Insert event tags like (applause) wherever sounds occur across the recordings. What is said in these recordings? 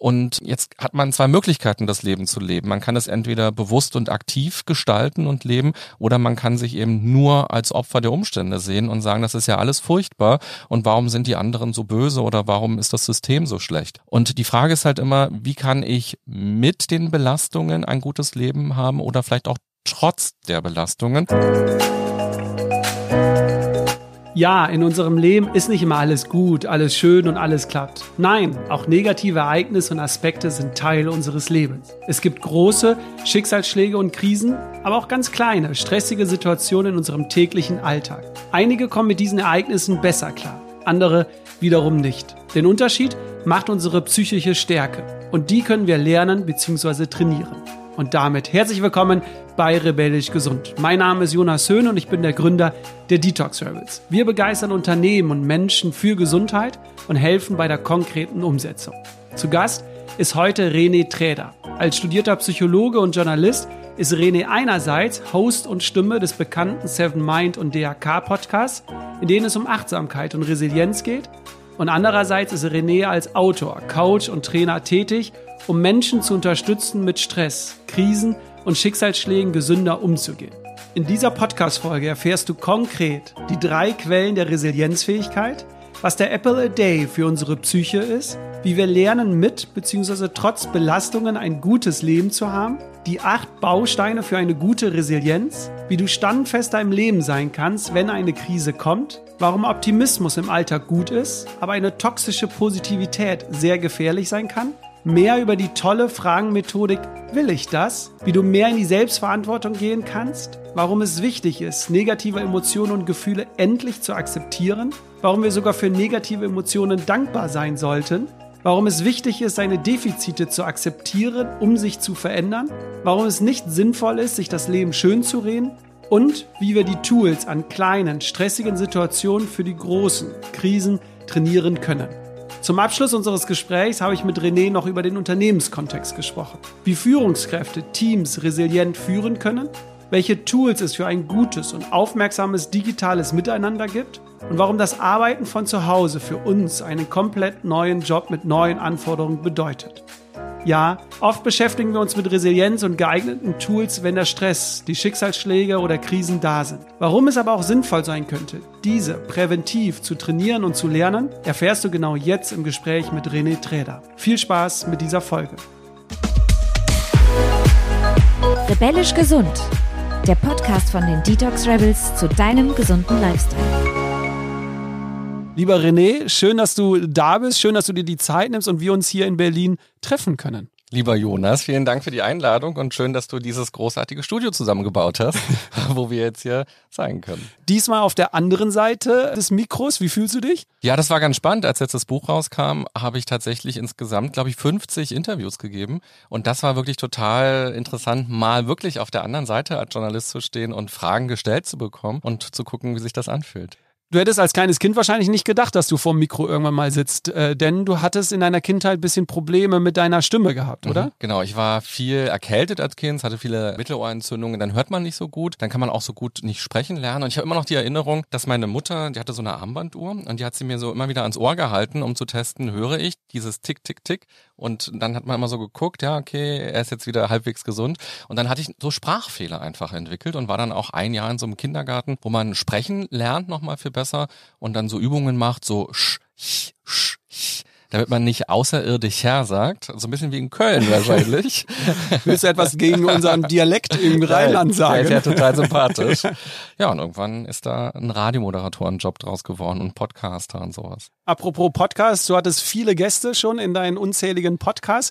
Und jetzt hat man zwei Möglichkeiten, das Leben zu leben. Man kann es entweder bewusst und aktiv gestalten und leben oder man kann sich eben nur als Opfer der Umstände sehen und sagen, das ist ja alles furchtbar und warum sind die anderen so böse oder warum ist das System so schlecht? Und die Frage ist halt immer, wie kann ich mit den Belastungen ein gutes Leben haben oder vielleicht auch trotz der Belastungen? Ja, in unserem Leben ist nicht immer alles gut, alles schön und alles klappt. Nein, auch negative Ereignisse und Aspekte sind Teil unseres Lebens. Es gibt große Schicksalsschläge und Krisen, aber auch ganz kleine, stressige Situationen in unserem täglichen Alltag. Einige kommen mit diesen Ereignissen besser klar, andere wiederum nicht. Den Unterschied macht unsere psychische Stärke und die können wir lernen bzw. trainieren. Und damit herzlich willkommen bei Rebellisch Gesund. Mein Name ist Jonas Höhn und ich bin der Gründer der Detox Rebels. Wir begeistern Unternehmen und Menschen für Gesundheit und helfen bei der konkreten Umsetzung. Zu Gast ist heute René Träder. Als studierter Psychologe und Journalist ist René einerseits Host und Stimme des bekannten Seven Mind und DRK Podcasts, in denen es um Achtsamkeit und Resilienz geht. Und andererseits ist René als Autor, Coach und Trainer tätig um Menschen zu unterstützen, mit Stress, Krisen und Schicksalsschlägen gesünder umzugehen. In dieser Podcast-Folge erfährst du konkret die drei Quellen der Resilienzfähigkeit, was der Apple a Day für unsere Psyche ist, wie wir lernen mit bzw. trotz Belastungen ein gutes Leben zu haben, die acht Bausteine für eine gute Resilienz, wie du standfester im Leben sein kannst, wenn eine Krise kommt, warum Optimismus im Alltag gut ist, aber eine toxische Positivität sehr gefährlich sein kann mehr über die tolle Fragenmethodik Will ich das? Wie du mehr in die Selbstverantwortung gehen kannst? Warum es wichtig ist, negative Emotionen und Gefühle endlich zu akzeptieren? Warum wir sogar für negative Emotionen dankbar sein sollten? Warum es wichtig ist, seine Defizite zu akzeptieren, um sich zu verändern? Warum es nicht sinnvoll ist, sich das Leben schön zu reden? Und wie wir die Tools an kleinen, stressigen Situationen für die großen Krisen trainieren können. Zum Abschluss unseres Gesprächs habe ich mit René noch über den Unternehmenskontext gesprochen. Wie Führungskräfte Teams resilient führen können, welche Tools es für ein gutes und aufmerksames digitales Miteinander gibt und warum das Arbeiten von zu Hause für uns einen komplett neuen Job mit neuen Anforderungen bedeutet. Ja, oft beschäftigen wir uns mit Resilienz und geeigneten Tools, wenn der Stress, die Schicksalsschläge oder Krisen da sind. Warum es aber auch sinnvoll sein könnte, diese präventiv zu trainieren und zu lernen, erfährst du genau jetzt im Gespräch mit René Träder. Viel Spaß mit dieser Folge. Rebellisch gesund. Der Podcast von den Detox Rebels zu deinem gesunden Lifestyle. Lieber René, schön, dass du da bist, schön, dass du dir die Zeit nimmst und wir uns hier in Berlin treffen können. Lieber Jonas, vielen Dank für die Einladung und schön, dass du dieses großartige Studio zusammengebaut hast, (laughs) wo wir jetzt hier sein können. Diesmal auf der anderen Seite des Mikros. Wie fühlst du dich? Ja, das war ganz spannend. Als jetzt das Buch rauskam, habe ich tatsächlich insgesamt, glaube ich, 50 Interviews gegeben. Und das war wirklich total interessant, mal wirklich auf der anderen Seite als Journalist zu stehen und Fragen gestellt zu bekommen und zu gucken, wie sich das anfühlt. Du hättest als kleines Kind wahrscheinlich nicht gedacht, dass du vorm Mikro irgendwann mal sitzt, äh, denn du hattest in deiner Kindheit ein bisschen Probleme mit deiner Stimme gehabt, oder? Mhm, genau, ich war viel erkältet als Kind, hatte viele Mittelohrentzündungen, dann hört man nicht so gut, dann kann man auch so gut nicht sprechen lernen. Und ich habe immer noch die Erinnerung, dass meine Mutter, die hatte so eine Armbanduhr und die hat sie mir so immer wieder ans Ohr gehalten, um zu testen, höre ich dieses Tick, Tick, Tick. Und dann hat man immer so geguckt, ja, okay, er ist jetzt wieder halbwegs gesund. Und dann hatte ich so Sprachfehler einfach entwickelt und war dann auch ein Jahr in so einem Kindergarten, wo man sprechen lernt nochmal viel besser und dann so Übungen macht, so sch, sch, sch, sch damit man nicht außerirdisch sagt. So ein bisschen wie in Köln wahrscheinlich. (laughs) Willst du etwas gegen unseren Dialekt im Rheinland sagen? Der ist ja total sympathisch. (laughs) Ja, und irgendwann ist da ein Radiomoderatorenjob draus geworden und Podcaster und sowas. Apropos Podcast, du hattest viele Gäste schon in deinen unzähligen Podcasts.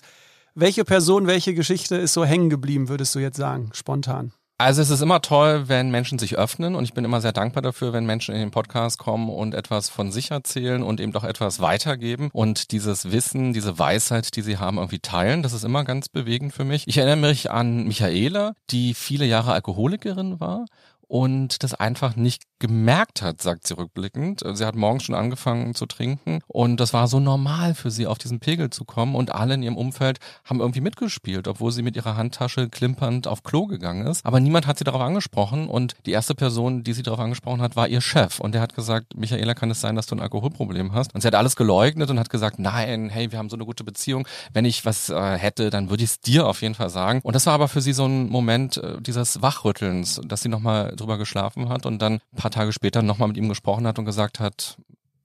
Welche Person, welche Geschichte ist so hängen geblieben, würdest du jetzt sagen, spontan? Also es ist immer toll, wenn Menschen sich öffnen und ich bin immer sehr dankbar dafür, wenn Menschen in den Podcast kommen und etwas von sich erzählen und eben doch etwas weitergeben und dieses Wissen, diese Weisheit, die sie haben, irgendwie teilen. Das ist immer ganz bewegend für mich. Ich erinnere mich an Michaela, die viele Jahre Alkoholikerin war und das einfach nicht gemerkt hat, sagt sie rückblickend. Sie hat morgens schon angefangen zu trinken und das war so normal für sie, auf diesen Pegel zu kommen und alle in ihrem Umfeld haben irgendwie mitgespielt, obwohl sie mit ihrer Handtasche klimpernd auf Klo gegangen ist. Aber niemand hat sie darauf angesprochen und die erste Person, die sie darauf angesprochen hat, war ihr Chef und der hat gesagt, Michaela, kann es sein, dass du ein Alkoholproblem hast? Und sie hat alles geleugnet und hat gesagt, nein, hey, wir haben so eine gute Beziehung. Wenn ich was äh, hätte, dann würde ich es dir auf jeden Fall sagen. Und das war aber für sie so ein Moment äh, dieses Wachrüttelns, dass sie nochmal drüber geschlafen hat und dann ein paar Tage später nochmal mit ihm gesprochen hat und gesagt hat,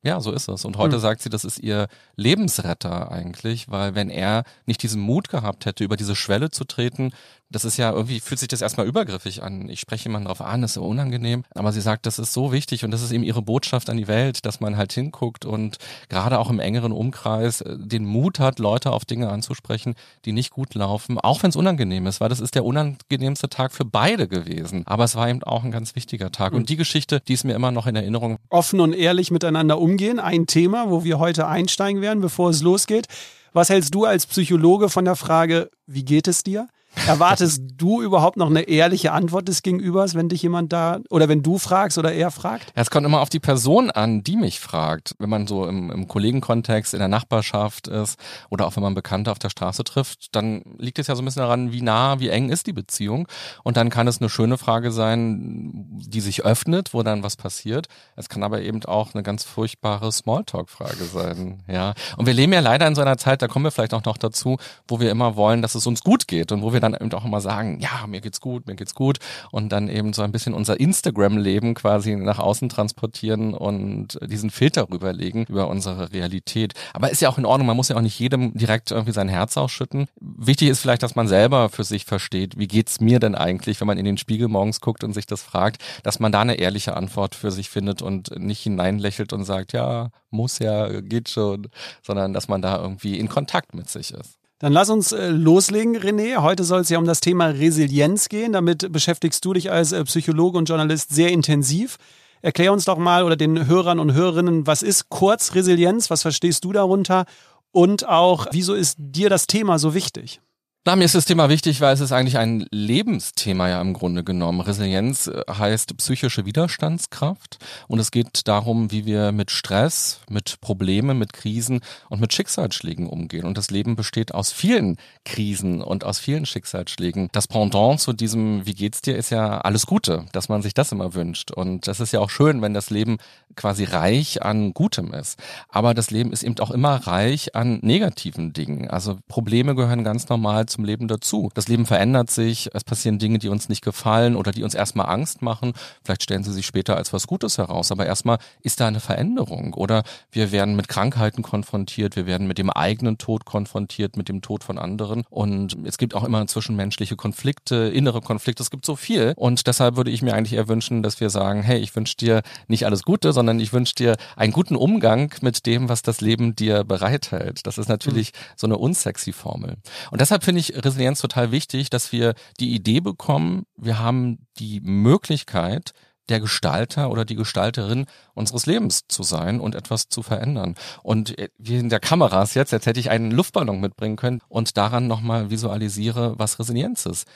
ja, so ist es. Und heute mhm. sagt sie, das ist ihr Lebensretter eigentlich, weil wenn er nicht diesen Mut gehabt hätte, über diese Schwelle zu treten, das ist ja irgendwie, fühlt sich das erstmal übergriffig an. Ich spreche jemanden drauf an, das ist so unangenehm. Aber sie sagt, das ist so wichtig und das ist eben ihre Botschaft an die Welt, dass man halt hinguckt und gerade auch im engeren Umkreis äh, den Mut hat, Leute auf Dinge anzusprechen, die nicht gut laufen, auch wenn es unangenehm ist, weil das ist der unangenehmste Tag für beide gewesen. Aber es war eben auch ein ganz wichtiger Tag. Und die Geschichte, die ist mir immer noch in Erinnerung. Offen und ehrlich miteinander umgehen, ein Thema, wo wir heute einsteigen werden, bevor es losgeht. Was hältst du als Psychologe von der Frage, wie geht es dir? Erwartest du überhaupt noch eine ehrliche Antwort des Gegenübers, wenn dich jemand da oder wenn du fragst oder er fragt? Es kommt immer auf die Person an, die mich fragt. Wenn man so im, im Kollegenkontext, in der Nachbarschaft ist oder auch wenn man Bekannte auf der Straße trifft, dann liegt es ja so ein bisschen daran, wie nah, wie eng ist die Beziehung. Und dann kann es eine schöne Frage sein, die sich öffnet, wo dann was passiert. Es kann aber eben auch eine ganz furchtbare Smalltalk-Frage sein. Ja. Und wir leben ja leider in so einer Zeit, da kommen wir vielleicht auch noch dazu, wo wir immer wollen, dass es uns gut geht und wo wir dann eben auch immer sagen, ja, mir geht's gut, mir geht's gut und dann eben so ein bisschen unser Instagram-Leben quasi nach außen transportieren und diesen Filter rüberlegen über unsere Realität. Aber ist ja auch in Ordnung, man muss ja auch nicht jedem direkt irgendwie sein Herz ausschütten. Wichtig ist vielleicht, dass man selber für sich versteht, wie geht's mir denn eigentlich, wenn man in den Spiegel morgens guckt und sich das fragt, dass man da eine ehrliche Antwort für sich findet und nicht hineinlächelt und sagt, ja, muss ja, geht schon, sondern dass man da irgendwie in Kontakt mit sich ist. Dann lass uns äh, loslegen, René. Heute soll es ja um das Thema Resilienz gehen. Damit beschäftigst du dich als äh, Psychologe und Journalist sehr intensiv. Erklär uns doch mal oder den Hörern und Hörerinnen, was ist kurz Resilienz? Was verstehst du darunter? Und auch, wieso ist dir das Thema so wichtig? Na, mir ist das Thema wichtig, weil es ist eigentlich ein Lebensthema ja im Grunde genommen. Resilienz äh, heißt psychische Widerstandskraft und es geht darum, wie wir mit Stress, mit Problemen, mit Krisen und mit Schicksalsschlägen umgehen. Und das Leben besteht aus vielen Krisen und aus vielen Schicksalsschlägen. Das Pendant zu diesem Wie geht's dir ist ja alles Gute, dass man sich das immer wünscht. Und das ist ja auch schön, wenn das Leben quasi reich an Gutem ist. Aber das Leben ist eben auch immer reich an negativen Dingen. Also Probleme gehören ganz normal zum Leben dazu. Das Leben verändert sich, es passieren Dinge, die uns nicht gefallen oder die uns erstmal Angst machen. Vielleicht stellen sie sich später als was Gutes heraus, aber erstmal ist da eine Veränderung oder wir werden mit Krankheiten konfrontiert, wir werden mit dem eigenen Tod konfrontiert, mit dem Tod von anderen und es gibt auch immer zwischenmenschliche Konflikte, innere Konflikte, es gibt so viel und deshalb würde ich mir eigentlich eher wünschen, dass wir sagen, hey, ich wünsche dir nicht alles Gute, sondern ich wünsche dir einen guten Umgang mit dem, was das Leben dir bereithält. Das ist natürlich mhm. so eine unsexy Formel. Und deshalb finde ich ich Resilienz total wichtig, dass wir die Idee bekommen, wir haben die Möglichkeit, der Gestalter oder die Gestalterin unseres Lebens zu sein und etwas zu verändern. Und äh, wie in der Kameras jetzt, jetzt hätte ich einen Luftballon mitbringen können und daran nochmal visualisiere, was Resilienz ist.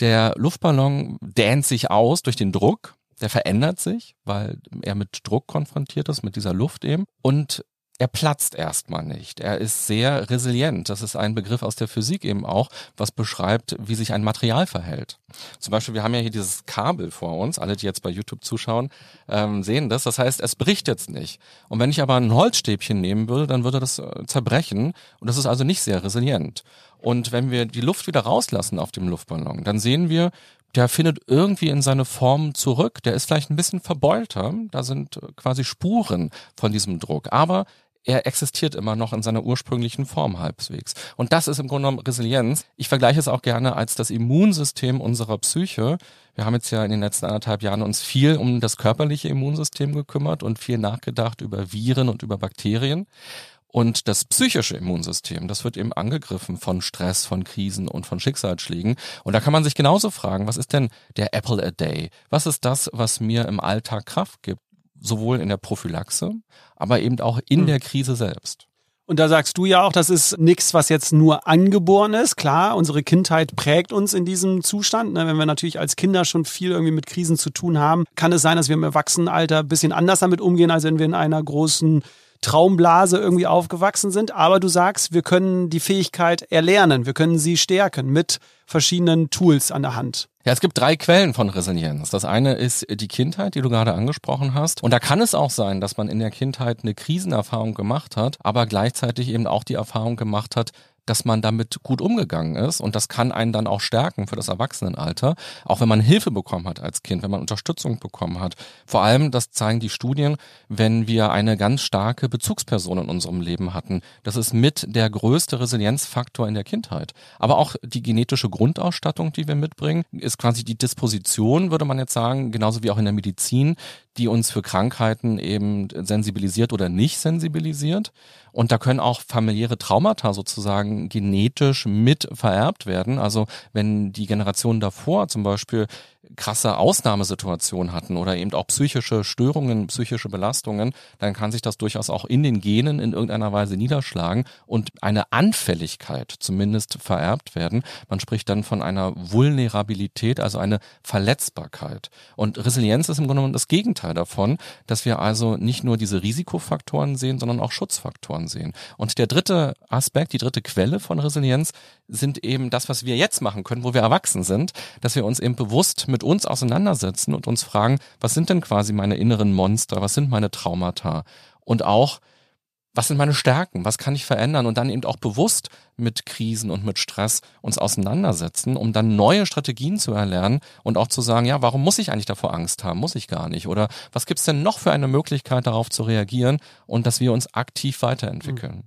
Der Luftballon dehnt sich aus durch den Druck, der verändert sich, weil er mit Druck konfrontiert ist, mit dieser Luft eben. Und er platzt erstmal nicht. Er ist sehr resilient. Das ist ein Begriff aus der Physik eben auch, was beschreibt, wie sich ein Material verhält. Zum Beispiel, wir haben ja hier dieses Kabel vor uns. Alle, die jetzt bei YouTube zuschauen, ähm, sehen das. Das heißt, es bricht jetzt nicht. Und wenn ich aber ein Holzstäbchen nehmen würde, dann würde das äh, zerbrechen. Und das ist also nicht sehr resilient. Und wenn wir die Luft wieder rauslassen auf dem Luftballon, dann sehen wir, der findet irgendwie in seine Form zurück. Der ist vielleicht ein bisschen verbeulter. Da sind äh, quasi Spuren von diesem Druck. Aber er existiert immer noch in seiner ursprünglichen Form halbwegs. Und das ist im Grunde genommen Resilienz. Ich vergleiche es auch gerne als das Immunsystem unserer Psyche. Wir haben jetzt ja in den letzten anderthalb Jahren uns viel um das körperliche Immunsystem gekümmert und viel nachgedacht über Viren und über Bakterien. Und das psychische Immunsystem, das wird eben angegriffen von Stress, von Krisen und von Schicksalsschlägen. Und da kann man sich genauso fragen, was ist denn der Apple a Day? Was ist das, was mir im Alltag Kraft gibt? sowohl in der Prophylaxe, aber eben auch in hm. der Krise selbst. Und da sagst du ja auch, das ist nichts, was jetzt nur angeboren ist. Klar, unsere Kindheit prägt uns in diesem Zustand. Ne? Wenn wir natürlich als Kinder schon viel irgendwie mit Krisen zu tun haben, kann es sein, dass wir im Erwachsenenalter ein bisschen anders damit umgehen, als wenn wir in einer großen Traumblase irgendwie aufgewachsen sind. Aber du sagst, wir können die Fähigkeit erlernen, wir können sie stärken mit verschiedenen Tools an der Hand. Ja, es gibt drei Quellen von Resilienz. Das eine ist die Kindheit, die du gerade angesprochen hast. Und da kann es auch sein, dass man in der Kindheit eine Krisenerfahrung gemacht hat, aber gleichzeitig eben auch die Erfahrung gemacht hat, dass man damit gut umgegangen ist und das kann einen dann auch stärken für das Erwachsenenalter, auch wenn man Hilfe bekommen hat als Kind, wenn man Unterstützung bekommen hat. Vor allem, das zeigen die Studien, wenn wir eine ganz starke Bezugsperson in unserem Leben hatten. Das ist mit der größte Resilienzfaktor in der Kindheit. Aber auch die genetische Grundausstattung, die wir mitbringen, ist quasi die Disposition, würde man jetzt sagen, genauso wie auch in der Medizin, die uns für Krankheiten eben sensibilisiert oder nicht sensibilisiert. Und da können auch familiäre Traumata sozusagen genetisch mit vererbt werden. Also wenn die Generationen davor zum Beispiel krasse Ausnahmesituationen hatten oder eben auch psychische Störungen, psychische Belastungen, dann kann sich das durchaus auch in den Genen in irgendeiner Weise niederschlagen und eine Anfälligkeit zumindest vererbt werden. Man spricht dann von einer Vulnerabilität, also eine Verletzbarkeit. Und Resilienz ist im Grunde genommen das Gegenteil davon, dass wir also nicht nur diese Risikofaktoren sehen, sondern auch Schutzfaktoren sehen. Und der dritte Aspekt, die dritte Quelle von Resilienz sind eben das, was wir jetzt machen können, wo wir erwachsen sind, dass wir uns eben bewusst mit uns auseinandersetzen und uns fragen, was sind denn quasi meine inneren Monster, was sind meine Traumata und auch, was sind meine Stärken, was kann ich verändern und dann eben auch bewusst mit Krisen und mit Stress uns auseinandersetzen, um dann neue Strategien zu erlernen und auch zu sagen, ja, warum muss ich eigentlich davor Angst haben? Muss ich gar nicht. Oder was gibt's denn noch für eine Möglichkeit, darauf zu reagieren und dass wir uns aktiv weiterentwickeln?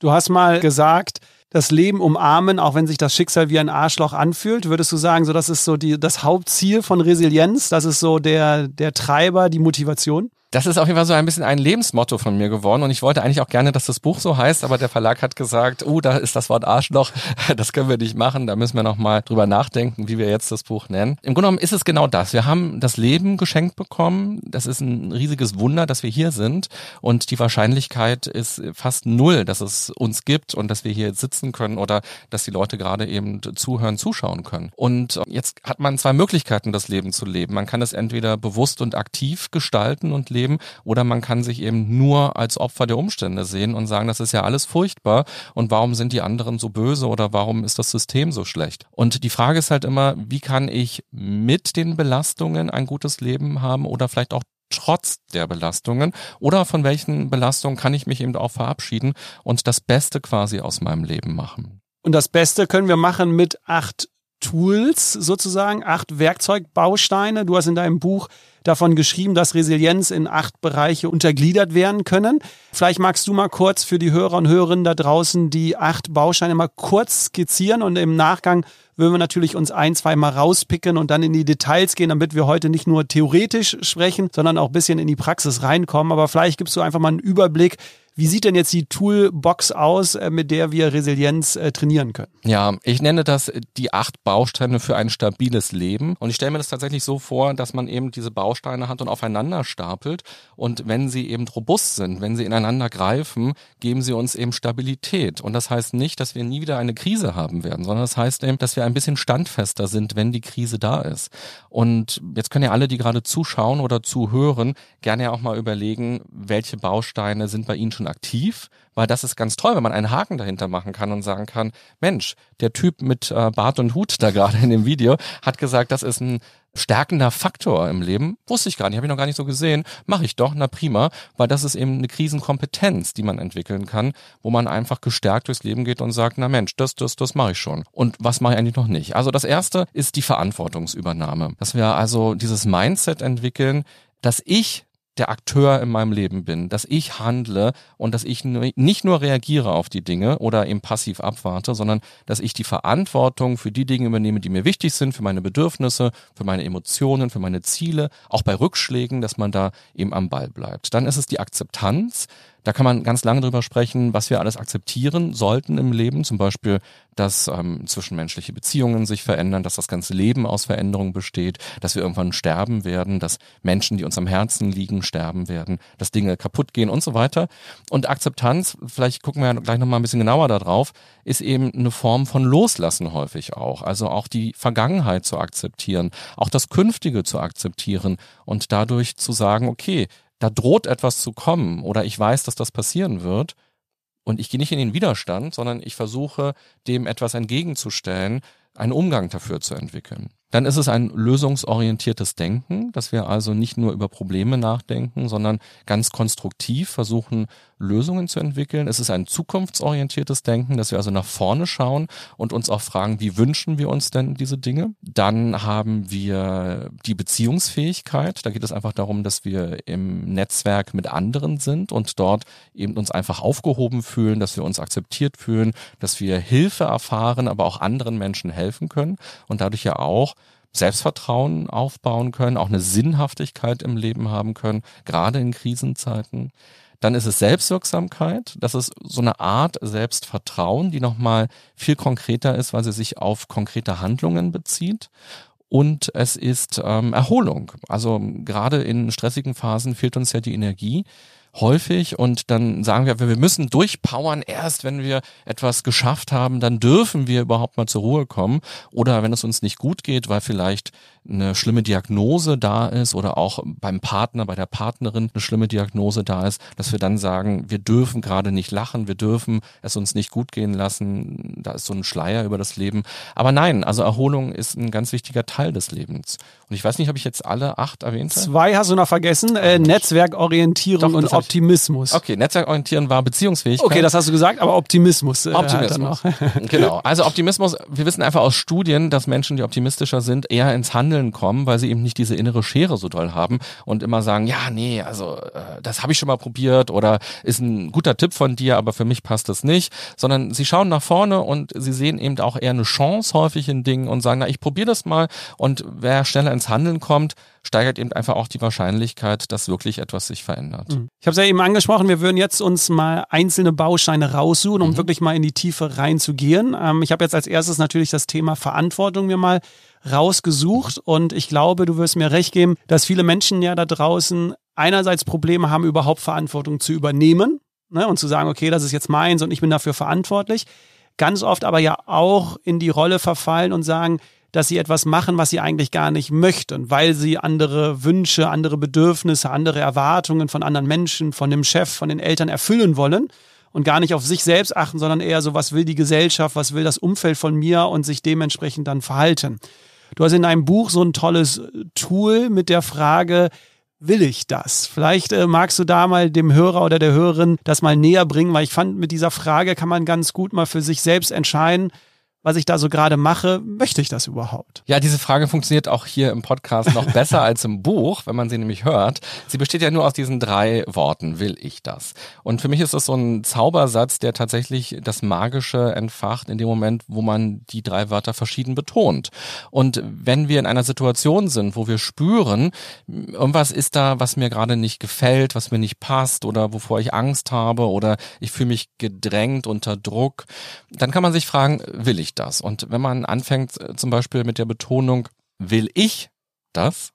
Du hast mal gesagt, das Leben umarmen, auch wenn sich das Schicksal wie ein Arschloch anfühlt? Würdest du sagen, so das ist so die, das Hauptziel von Resilienz? Das ist so der, der Treiber, die Motivation? Das ist auf jeden Fall so ein bisschen ein Lebensmotto von mir geworden und ich wollte eigentlich auch gerne, dass das Buch so heißt, aber der Verlag hat gesagt, uh, da ist das Wort Arschloch, (laughs) das können wir nicht machen, da müssen wir nochmal drüber nachdenken, wie wir jetzt das Buch nennen. Im Grunde genommen ist es genau das. Wir haben das Leben geschenkt bekommen, das ist ein riesiges Wunder, dass wir hier sind und die Wahrscheinlichkeit ist fast null, dass es uns gibt und dass wir hier sitzen können oder dass die Leute gerade eben zuhören, zuschauen können. Und jetzt hat man zwei Möglichkeiten, das Leben zu leben. Man kann es entweder bewusst und aktiv gestalten und leben, leben oder man kann sich eben nur als Opfer der Umstände sehen und sagen, das ist ja alles furchtbar und warum sind die anderen so böse oder warum ist das System so schlecht? Und die Frage ist halt immer, wie kann ich mit den Belastungen ein gutes Leben haben oder vielleicht auch trotz der Belastungen oder von welchen Belastungen kann ich mich eben auch verabschieden und das Beste quasi aus meinem Leben machen. Und das Beste können wir machen mit acht Tools sozusagen, acht Werkzeugbausteine. Du hast in deinem Buch davon geschrieben, dass Resilienz in acht Bereiche untergliedert werden können. Vielleicht magst du mal kurz für die Hörer und Hörerinnen da draußen die acht Bausteine mal kurz skizzieren und im Nachgang würden wir natürlich uns ein, zwei Mal rauspicken und dann in die Details gehen, damit wir heute nicht nur theoretisch sprechen, sondern auch ein bisschen in die Praxis reinkommen. Aber vielleicht gibst du einfach mal einen Überblick, wie sieht denn jetzt die Toolbox aus, äh, mit der wir Resilienz äh, trainieren können? Ja, ich nenne das die acht Bausteine für ein stabiles Leben. Und ich stelle mir das tatsächlich so vor, dass man eben diese Bausteine hat und aufeinander stapelt. Und wenn sie eben robust sind, wenn sie ineinander greifen, geben sie uns eben Stabilität. Und das heißt nicht, dass wir nie wieder eine Krise haben werden, sondern das heißt eben, dass wir ein bisschen standfester sind, wenn die Krise da ist. Und jetzt können ja alle, die gerade zuschauen oder zuhören, gerne ja auch mal überlegen, welche Bausteine sind bei Ihnen schon aktiv, weil das ist ganz toll, wenn man einen Haken dahinter machen kann und sagen kann, Mensch, der Typ mit äh, Bart und Hut da (laughs) gerade in dem Video hat gesagt, das ist ein stärkender Faktor im Leben. Wusste ich gar nicht, habe ich noch gar nicht so gesehen. Mache ich doch, na prima, weil das ist eben eine Krisenkompetenz, die man entwickeln kann, wo man einfach gestärkt durchs Leben geht und sagt, na Mensch, das, das, das mache ich schon. Und was mache ich eigentlich noch nicht? Also das erste ist die Verantwortungsübernahme. Dass wir also dieses Mindset entwickeln, dass ich der Akteur in meinem Leben bin, dass ich handle und dass ich nicht nur reagiere auf die Dinge oder eben passiv abwarte, sondern dass ich die Verantwortung für die Dinge übernehme, die mir wichtig sind, für meine Bedürfnisse, für meine Emotionen, für meine Ziele, auch bei Rückschlägen, dass man da eben am Ball bleibt. Dann ist es die Akzeptanz, Da kann man ganz lange drüber sprechen, was wir alles akzeptieren sollten im Leben. Zum Beispiel, dass ähm, zwischenmenschliche Beziehungen sich verändern, dass das ganze Leben aus Veränderungen besteht, dass wir irgendwann sterben werden, dass Menschen, die uns am Herzen liegen, sterben werden, dass Dinge kaputt gehen und so weiter. Und Akzeptanz, vielleicht gucken wir ja gleich nochmal ein bisschen genauer darauf, ist eben eine Form von Loslassen häufig auch. Also auch die Vergangenheit zu akzeptieren, auch das Künftige zu akzeptieren und dadurch zu sagen, okay, da droht etwas zu kommen oder ich weiß, dass das passieren wird und ich gehe nicht in den Widerstand, sondern ich versuche, dem etwas entgegenzustellen, einen Umgang dafür zu entwickeln. Dann ist es ein lösungsorientiertes Denken, dass wir also nicht nur über Probleme nachdenken, sondern ganz konstruktiv versuchen, Lösungen zu entwickeln. Es ist ein zukunftsorientiertes Denken, dass wir also nach vorne schauen und uns auch fragen, wie wünschen wir uns denn diese Dinge? Dann haben wir die Beziehungsfähigkeit. Da geht es einfach darum, dass wir im Netzwerk mit anderen sind und dort eben uns einfach aufgehoben fühlen, dass wir uns akzeptiert fühlen, dass wir Hilfe erfahren, aber auch anderen Menschen helfen können und dadurch ja auch Selbstvertrauen aufbauen können, auch eine Sinnhaftigkeit im Leben haben können, gerade in Krisenzeiten. Dann ist es Selbstwirksamkeit. Das ist so eine Art Selbstvertrauen, die nochmal viel konkreter ist, weil sie sich auf konkrete Handlungen bezieht. Und es ist ähm, Erholung. Also gerade in stressigen Phasen fehlt uns ja die Energie häufig und dann sagen wir, wir müssen durchpowern. Erst wenn wir etwas geschafft haben, dann dürfen wir überhaupt mal zur Ruhe kommen. Oder wenn es uns nicht gut geht, weil vielleicht eine schlimme Diagnose da ist oder auch beim Partner, bei der Partnerin eine schlimme Diagnose da ist, dass wir dann sagen, wir dürfen gerade nicht lachen, wir dürfen es uns nicht gut gehen lassen. Da ist so ein Schleier über das Leben. Aber nein, also Erholung ist ein ganz wichtiger Teil des Lebens. Und ich weiß nicht, ob ich jetzt alle acht erwähnt habe. Zwei hast du noch vergessen. Äh, Netzwerkorientierung Doch, und Optimismus. Okay, Netzwerkorientieren war Beziehungsfähigkeit. Okay, das hast du gesagt, aber Optimismus. Äh, Optimismus. genau. Also Optimismus, wir wissen einfach aus Studien, dass Menschen, die optimistischer sind, eher ins Handeln kommen, weil sie eben nicht diese innere Schere so doll haben und immer sagen, ja, nee, also äh, das habe ich schon mal probiert oder ist ein guter Tipp von dir, aber für mich passt das nicht, sondern sie schauen nach vorne und sie sehen eben auch eher eine Chance häufig in Dingen und sagen, na, ich probiere das mal und wer schneller ins Handeln kommt, steigert eben einfach auch die Wahrscheinlichkeit, dass wirklich etwas sich verändert. Mhm. Ich habe es ja eben angesprochen, wir würden jetzt uns mal einzelne Bausteine raussuchen, um mhm. wirklich mal in die Tiefe reinzugehen. Ähm, ich habe jetzt als erstes natürlich das Thema Verantwortung mir mal rausgesucht und ich glaube, du wirst mir recht geben, dass viele Menschen ja da draußen einerseits Probleme haben, überhaupt Verantwortung zu übernehmen ne, und zu sagen, okay, das ist jetzt meins und ich bin dafür verantwortlich. Ganz oft aber ja auch in die Rolle verfallen und sagen, dass sie etwas machen, was sie eigentlich gar nicht möchten, weil sie andere Wünsche, andere Bedürfnisse, andere Erwartungen von anderen Menschen, von dem Chef, von den Eltern erfüllen wollen und gar nicht auf sich selbst achten, sondern eher so, was will die Gesellschaft, was will das Umfeld von mir und sich dementsprechend dann verhalten. Du hast in deinem Buch so ein tolles Tool mit der Frage, will ich das? Vielleicht äh, magst du da mal dem Hörer oder der Hörerin das mal näher bringen, weil ich fand, mit dieser Frage kann man ganz gut mal für sich selbst entscheiden, was ich da so gerade mache, möchte ich das überhaupt? Ja, diese Frage funktioniert auch hier im Podcast noch besser (laughs) als im Buch, wenn man sie nämlich hört. Sie besteht ja nur aus diesen drei Worten, will ich das? Und für mich ist das so ein Zaubersatz, der tatsächlich das Magische entfacht in dem Moment, wo man die drei Wörter verschieden betont. Und wenn wir in einer Situation sind, wo wir spüren, irgendwas ist da, was mir gerade nicht gefällt, was mir nicht passt oder wovor ich Angst habe oder ich fühle mich gedrängt unter Druck, dann kann man sich fragen, will ich ich das? Und wenn man anfängt äh, zum Beispiel mit der Betonung, will ich das,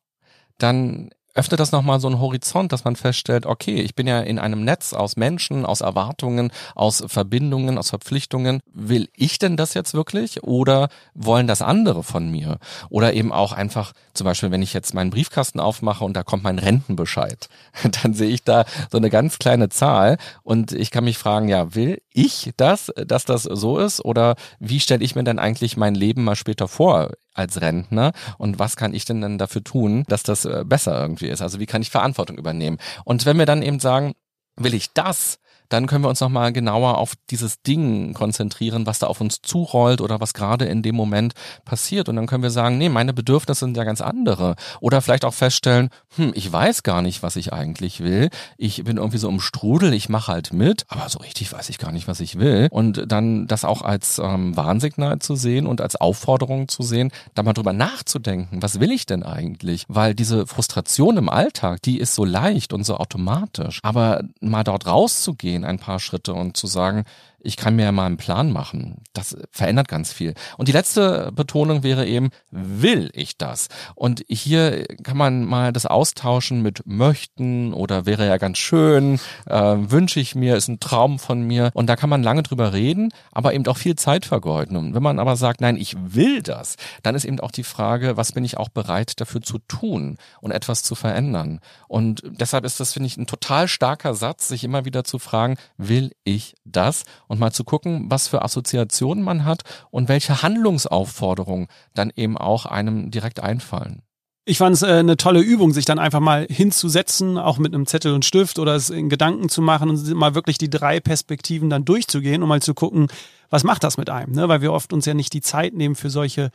dann öffnet das nochmal so einen Horizont, dass man feststellt, okay, ich bin ja in einem Netz aus Menschen, aus Erwartungen, aus Verbindungen, aus Verpflichtungen. Will ich denn das jetzt wirklich oder wollen das andere von mir? Oder eben auch einfach, zum Beispiel, wenn ich jetzt meinen Briefkasten aufmache und da kommt mein Rentenbescheid, (laughs) dann sehe ich da so eine ganz kleine Zahl und ich kann mich fragen, ja, will ich das, dass das so ist oder wie stelle ich mir denn eigentlich mein Leben mal später vor? Als Rentner und was kann ich denn dann dafür tun, dass das äh, besser irgendwie ist? Also wie kann ich Verantwortung übernehmen? Und wenn wir dann eben sagen, will ich das, dann können wir uns nochmal genauer auf dieses Ding konzentrieren, was da auf uns zurollt oder was gerade in dem Moment passiert. Und dann können wir sagen, nee, meine Bedürfnisse sind ja ganz andere. Oder vielleicht auch feststellen, hm, ich weiß gar nicht, was ich eigentlich will. Ich bin irgendwie so im Strudel, ich mache halt mit, aber so richtig weiß ich gar nicht, was ich will. Und dann das auch als ähm, Warnsignal zu sehen und als Aufforderung zu sehen, da mal drüber nachzudenken, was will ich denn eigentlich? Weil diese Frustration im Alltag, die ist so leicht und so automatisch. Aber mal dort rauszugehen, ein paar Schritte und zu sagen, ich kann mir ja mal einen Plan machen. Das verändert ganz viel. Und die letzte Betonung wäre eben, will ich das? Und hier kann man mal das austauschen mit möchten oder wäre ja ganz schön, äh, wünsche ich mir, ist ein Traum von mir. Und da kann man lange drüber reden, aber eben auch viel Zeit vergeuden. Und wenn man aber sagt, nein, ich will das, dann ist eben auch die Frage, was bin ich auch bereit dafür zu tun und etwas zu verändern? Und deshalb ist das, finde ich, ein total starker Satz, sich immer wieder zu fragen, will ich das? Mal zu gucken, was für Assoziationen man hat und welche Handlungsaufforderungen dann eben auch einem direkt einfallen. Ich fand es äh, eine tolle Übung, sich dann einfach mal hinzusetzen, auch mit einem Zettel und Stift oder es in Gedanken zu machen und mal wirklich die drei Perspektiven dann durchzugehen, um mal zu gucken, was macht das mit einem, ne? weil wir oft uns ja nicht die Zeit nehmen für solche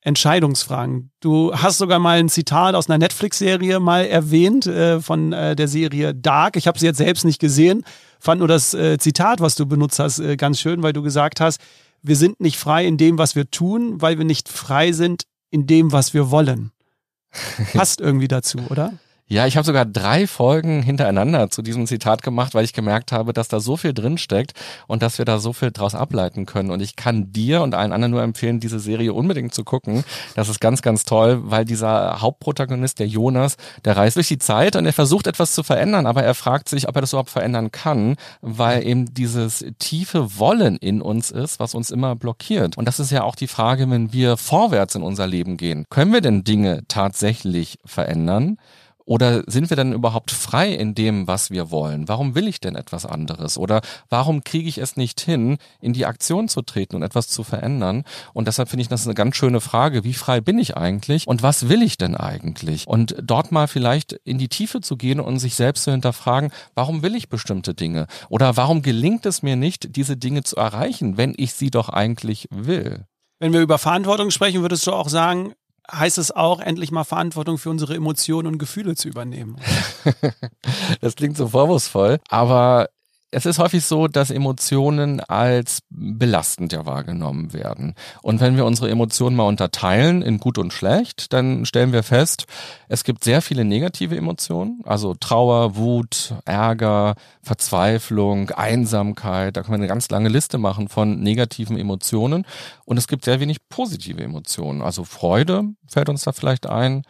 Entscheidungsfragen. Du hast sogar mal ein Zitat aus einer Netflix-Serie mal erwähnt äh, von äh, der Serie Dark. Ich habe sie jetzt selbst nicht gesehen, fand nur das äh, Zitat, was du benutzt hast, äh, ganz schön, weil du gesagt hast, wir sind nicht frei in dem, was wir tun, weil wir nicht frei sind in dem, was wir wollen. (laughs) Passt irgendwie dazu, oder? Ja, ich habe sogar drei Folgen hintereinander zu diesem Zitat gemacht, weil ich gemerkt habe, dass da so viel drinsteckt und dass wir da so viel draus ableiten können. Und ich kann dir und allen anderen nur empfehlen, diese Serie unbedingt zu gucken. Das ist ganz, ganz toll, weil dieser Hauptprotagonist, der Jonas, der reist durch die Zeit und er versucht etwas zu verändern, aber er fragt sich, ob er das überhaupt verändern kann, weil eben dieses tiefe Wollen in uns ist, was uns immer blockiert. Und das ist ja auch die Frage, wenn wir vorwärts in unser Leben gehen. Können wir denn Dinge tatsächlich verändern? Oder sind wir denn überhaupt frei in dem, was wir wollen? Warum will ich denn etwas anderes? Oder warum kriege ich es nicht hin, in die Aktion zu treten und etwas zu verändern? Und deshalb finde ich das eine ganz schöne Frage. Wie frei bin ich eigentlich? Und was will ich denn eigentlich? Und dort mal vielleicht in die Tiefe zu gehen und sich selbst zu hinterfragen, warum will ich bestimmte Dinge? Oder warum gelingt es mir nicht, diese Dinge zu erreichen, wenn ich sie doch eigentlich will? Wenn wir über Verantwortung sprechen, würdest du auch sagen, heißt es auch, endlich mal Verantwortung für unsere Emotionen und Gefühle zu übernehmen. (laughs) das klingt so vorwurfsvoll, aber es ist häufig so, dass Emotionen als belastend ja wahrgenommen werden. Und wenn wir unsere Emotionen mal unterteilen in gut und schlecht, dann stellen wir fest, es gibt sehr viele negative Emotionen, also Trauer, Wut, Ärger, Verzweiflung, Einsamkeit, da kann man eine ganz lange Liste machen von negativen Emotionen. Und es gibt sehr wenig positive Emotionen, also Freude fällt uns da vielleicht ein,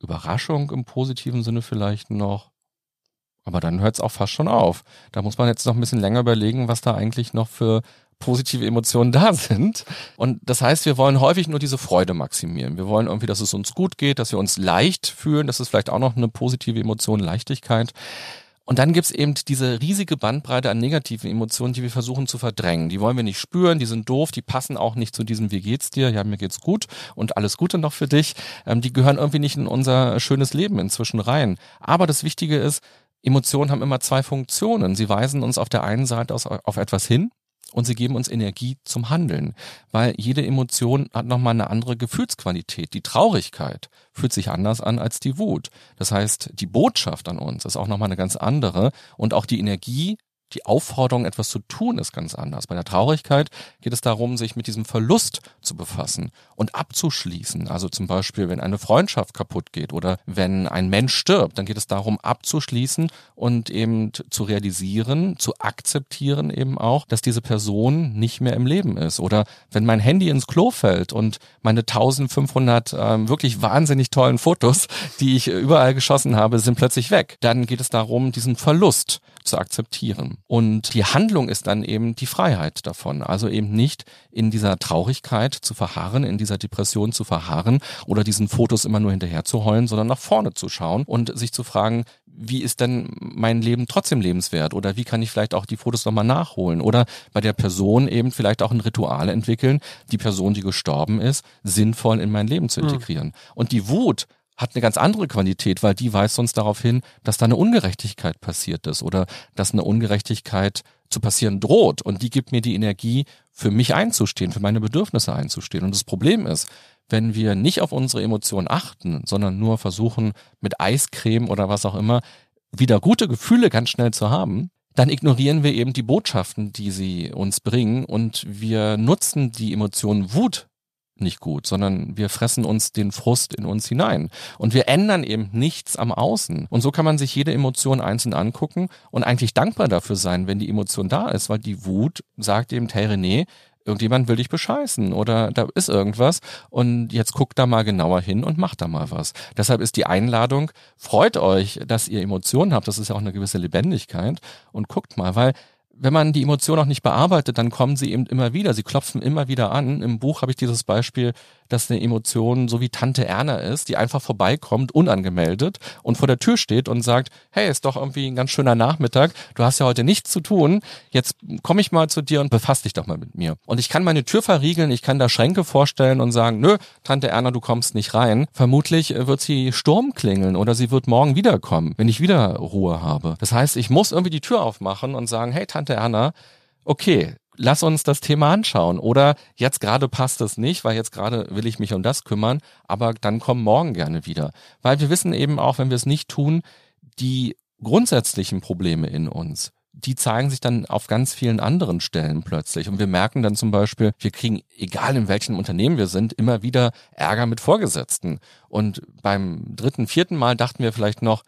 Überraschung im positiven Sinne vielleicht noch, aber dann hört es auch fast schon auf. Da muss man jetzt noch ein bisschen länger überlegen, was da eigentlich noch für positive Emotionen da sind. Und das heißt, wir wollen häufig nur diese Freude maximieren. Wir wollen irgendwie, dass es uns gut geht, dass wir uns leicht fühlen. Das ist vielleicht auch noch eine positive Emotion, Leichtigkeit. Und dann gibt's eben diese riesige Bandbreite an negativen Emotionen, die wir versuchen zu verdrängen. Die wollen wir nicht spüren, die sind doof, die passen auch nicht zu diesem Wie geht's dir? Ja, mir geht's gut und alles Gute noch für dich. Ähm, die gehören irgendwie nicht in unser schönes Leben inzwischen rein. Aber das Wichtige ist, Emotionen haben immer zwei Funktionen. Sie weisen uns auf der einen Seite auf etwas hin und sie geben uns Energie zum Handeln, weil jede Emotion hat nochmal eine andere Gefühlsqualität. Die Traurigkeit fühlt sich anders an als die Wut. Das heißt, die Botschaft an uns ist auch nochmal eine ganz andere und auch die Energie, die Aufforderung, etwas zu tun, ist ganz anders. Bei der Traurigkeit geht es darum, sich mit diesem Verlust zu befassen und abzuschließen. Also zum Beispiel, wenn eine Freundschaft kaputt geht oder wenn ein Mensch stirbt, dann geht es darum, abzuschließen und eben zu realisieren, zu akzeptieren eben auch, dass diese Person nicht mehr im Leben ist. Oder wenn mein Handy ins Klo fällt und meine 1500 ähm, wirklich wahnsinnig tollen Fotos, die ich überall geschossen habe, sind plötzlich weg. Dann geht es darum, diesen Verlust zu akzeptieren. Und die Handlung ist dann eben die Freiheit davon. Also eben nicht in dieser Traurigkeit zu verharren, in dieser Depression zu verharren oder diesen Fotos immer nur hinterher zu heulen, sondern nach vorne zu schauen und sich zu fragen, wie ist denn mein Leben trotzdem lebenswert? Oder wie kann ich vielleicht auch die Fotos nochmal nachholen? Oder bei der Person eben vielleicht auch ein Ritual entwickeln, die Person, die gestorben ist, sinnvoll in mein Leben zu hm. integrieren. Mhm. Und die Wut hat eine ganz andere Qualität, weil die weist uns darauf hin, dass da eine Ungerechtigkeit passiert ist oder dass eine Ungerechtigkeit zu passieren droht. Und die gibt mir die Energie, für mich einzustehen, für meine Bedürfnisse einzustehen. Und das Problem ist, wenn wir nicht auf unsere Emotionen achten, sondern nur versuchen, mit Eiscreme oder was auch immer wieder gute Gefühle ganz schnell zu haben, dann ignorieren wir eben die Botschaften, die sie uns bringen und wir nutzen die Emotion Wut nicht gut, sondern wir fressen uns den Frust in uns hinein. Und wir ändern eben nichts am Außen. Und so kann man sich jede Emotion einzeln angucken und eigentlich dankbar dafür sein, wenn die Emotion da ist, weil die Wut sagt eben, hey René, irgendjemand will dich bescheißen oder da ist irgendwas und jetzt guckt da mal genauer hin und macht da mal was. Deshalb ist die Einladung, freut euch, dass ihr Emotionen habt, das ist ja auch eine gewisse Lebendigkeit und guckt mal, weil wenn man die Emotion auch nicht bearbeitet, dann kommen sie eben immer wieder. Sie klopfen immer wieder an. Im Buch habe ich dieses Beispiel dass eine Emotion so wie Tante Erna ist, die einfach vorbeikommt, unangemeldet und vor der Tür steht und sagt, hey, ist doch irgendwie ein ganz schöner Nachmittag, du hast ja heute nichts zu tun, jetzt komme ich mal zu dir und befass dich doch mal mit mir. Und ich kann meine Tür verriegeln, ich kann da Schränke vorstellen und sagen, nö, Tante Erna, du kommst nicht rein. Vermutlich wird sie Sturm klingeln oder sie wird morgen wiederkommen, wenn ich wieder Ruhe habe. Das heißt, ich muss irgendwie die Tür aufmachen und sagen, hey, Tante Erna, okay, lass uns das Thema anschauen. Oder jetzt gerade passt es nicht, weil jetzt gerade will ich mich um das kümmern, aber dann komm morgen gerne wieder. Weil wir wissen eben auch, wenn wir es nicht tun, die grundsätzlichen Probleme in uns, die zeigen sich dann auf ganz vielen anderen Stellen plötzlich. Und wir merken dann zum Beispiel, wir kriegen, egal in welchem Unternehmen wir sind, immer wieder Ärger mit Vorgesetzten. Und beim dritten, vierten Mal dachten wir vielleicht noch,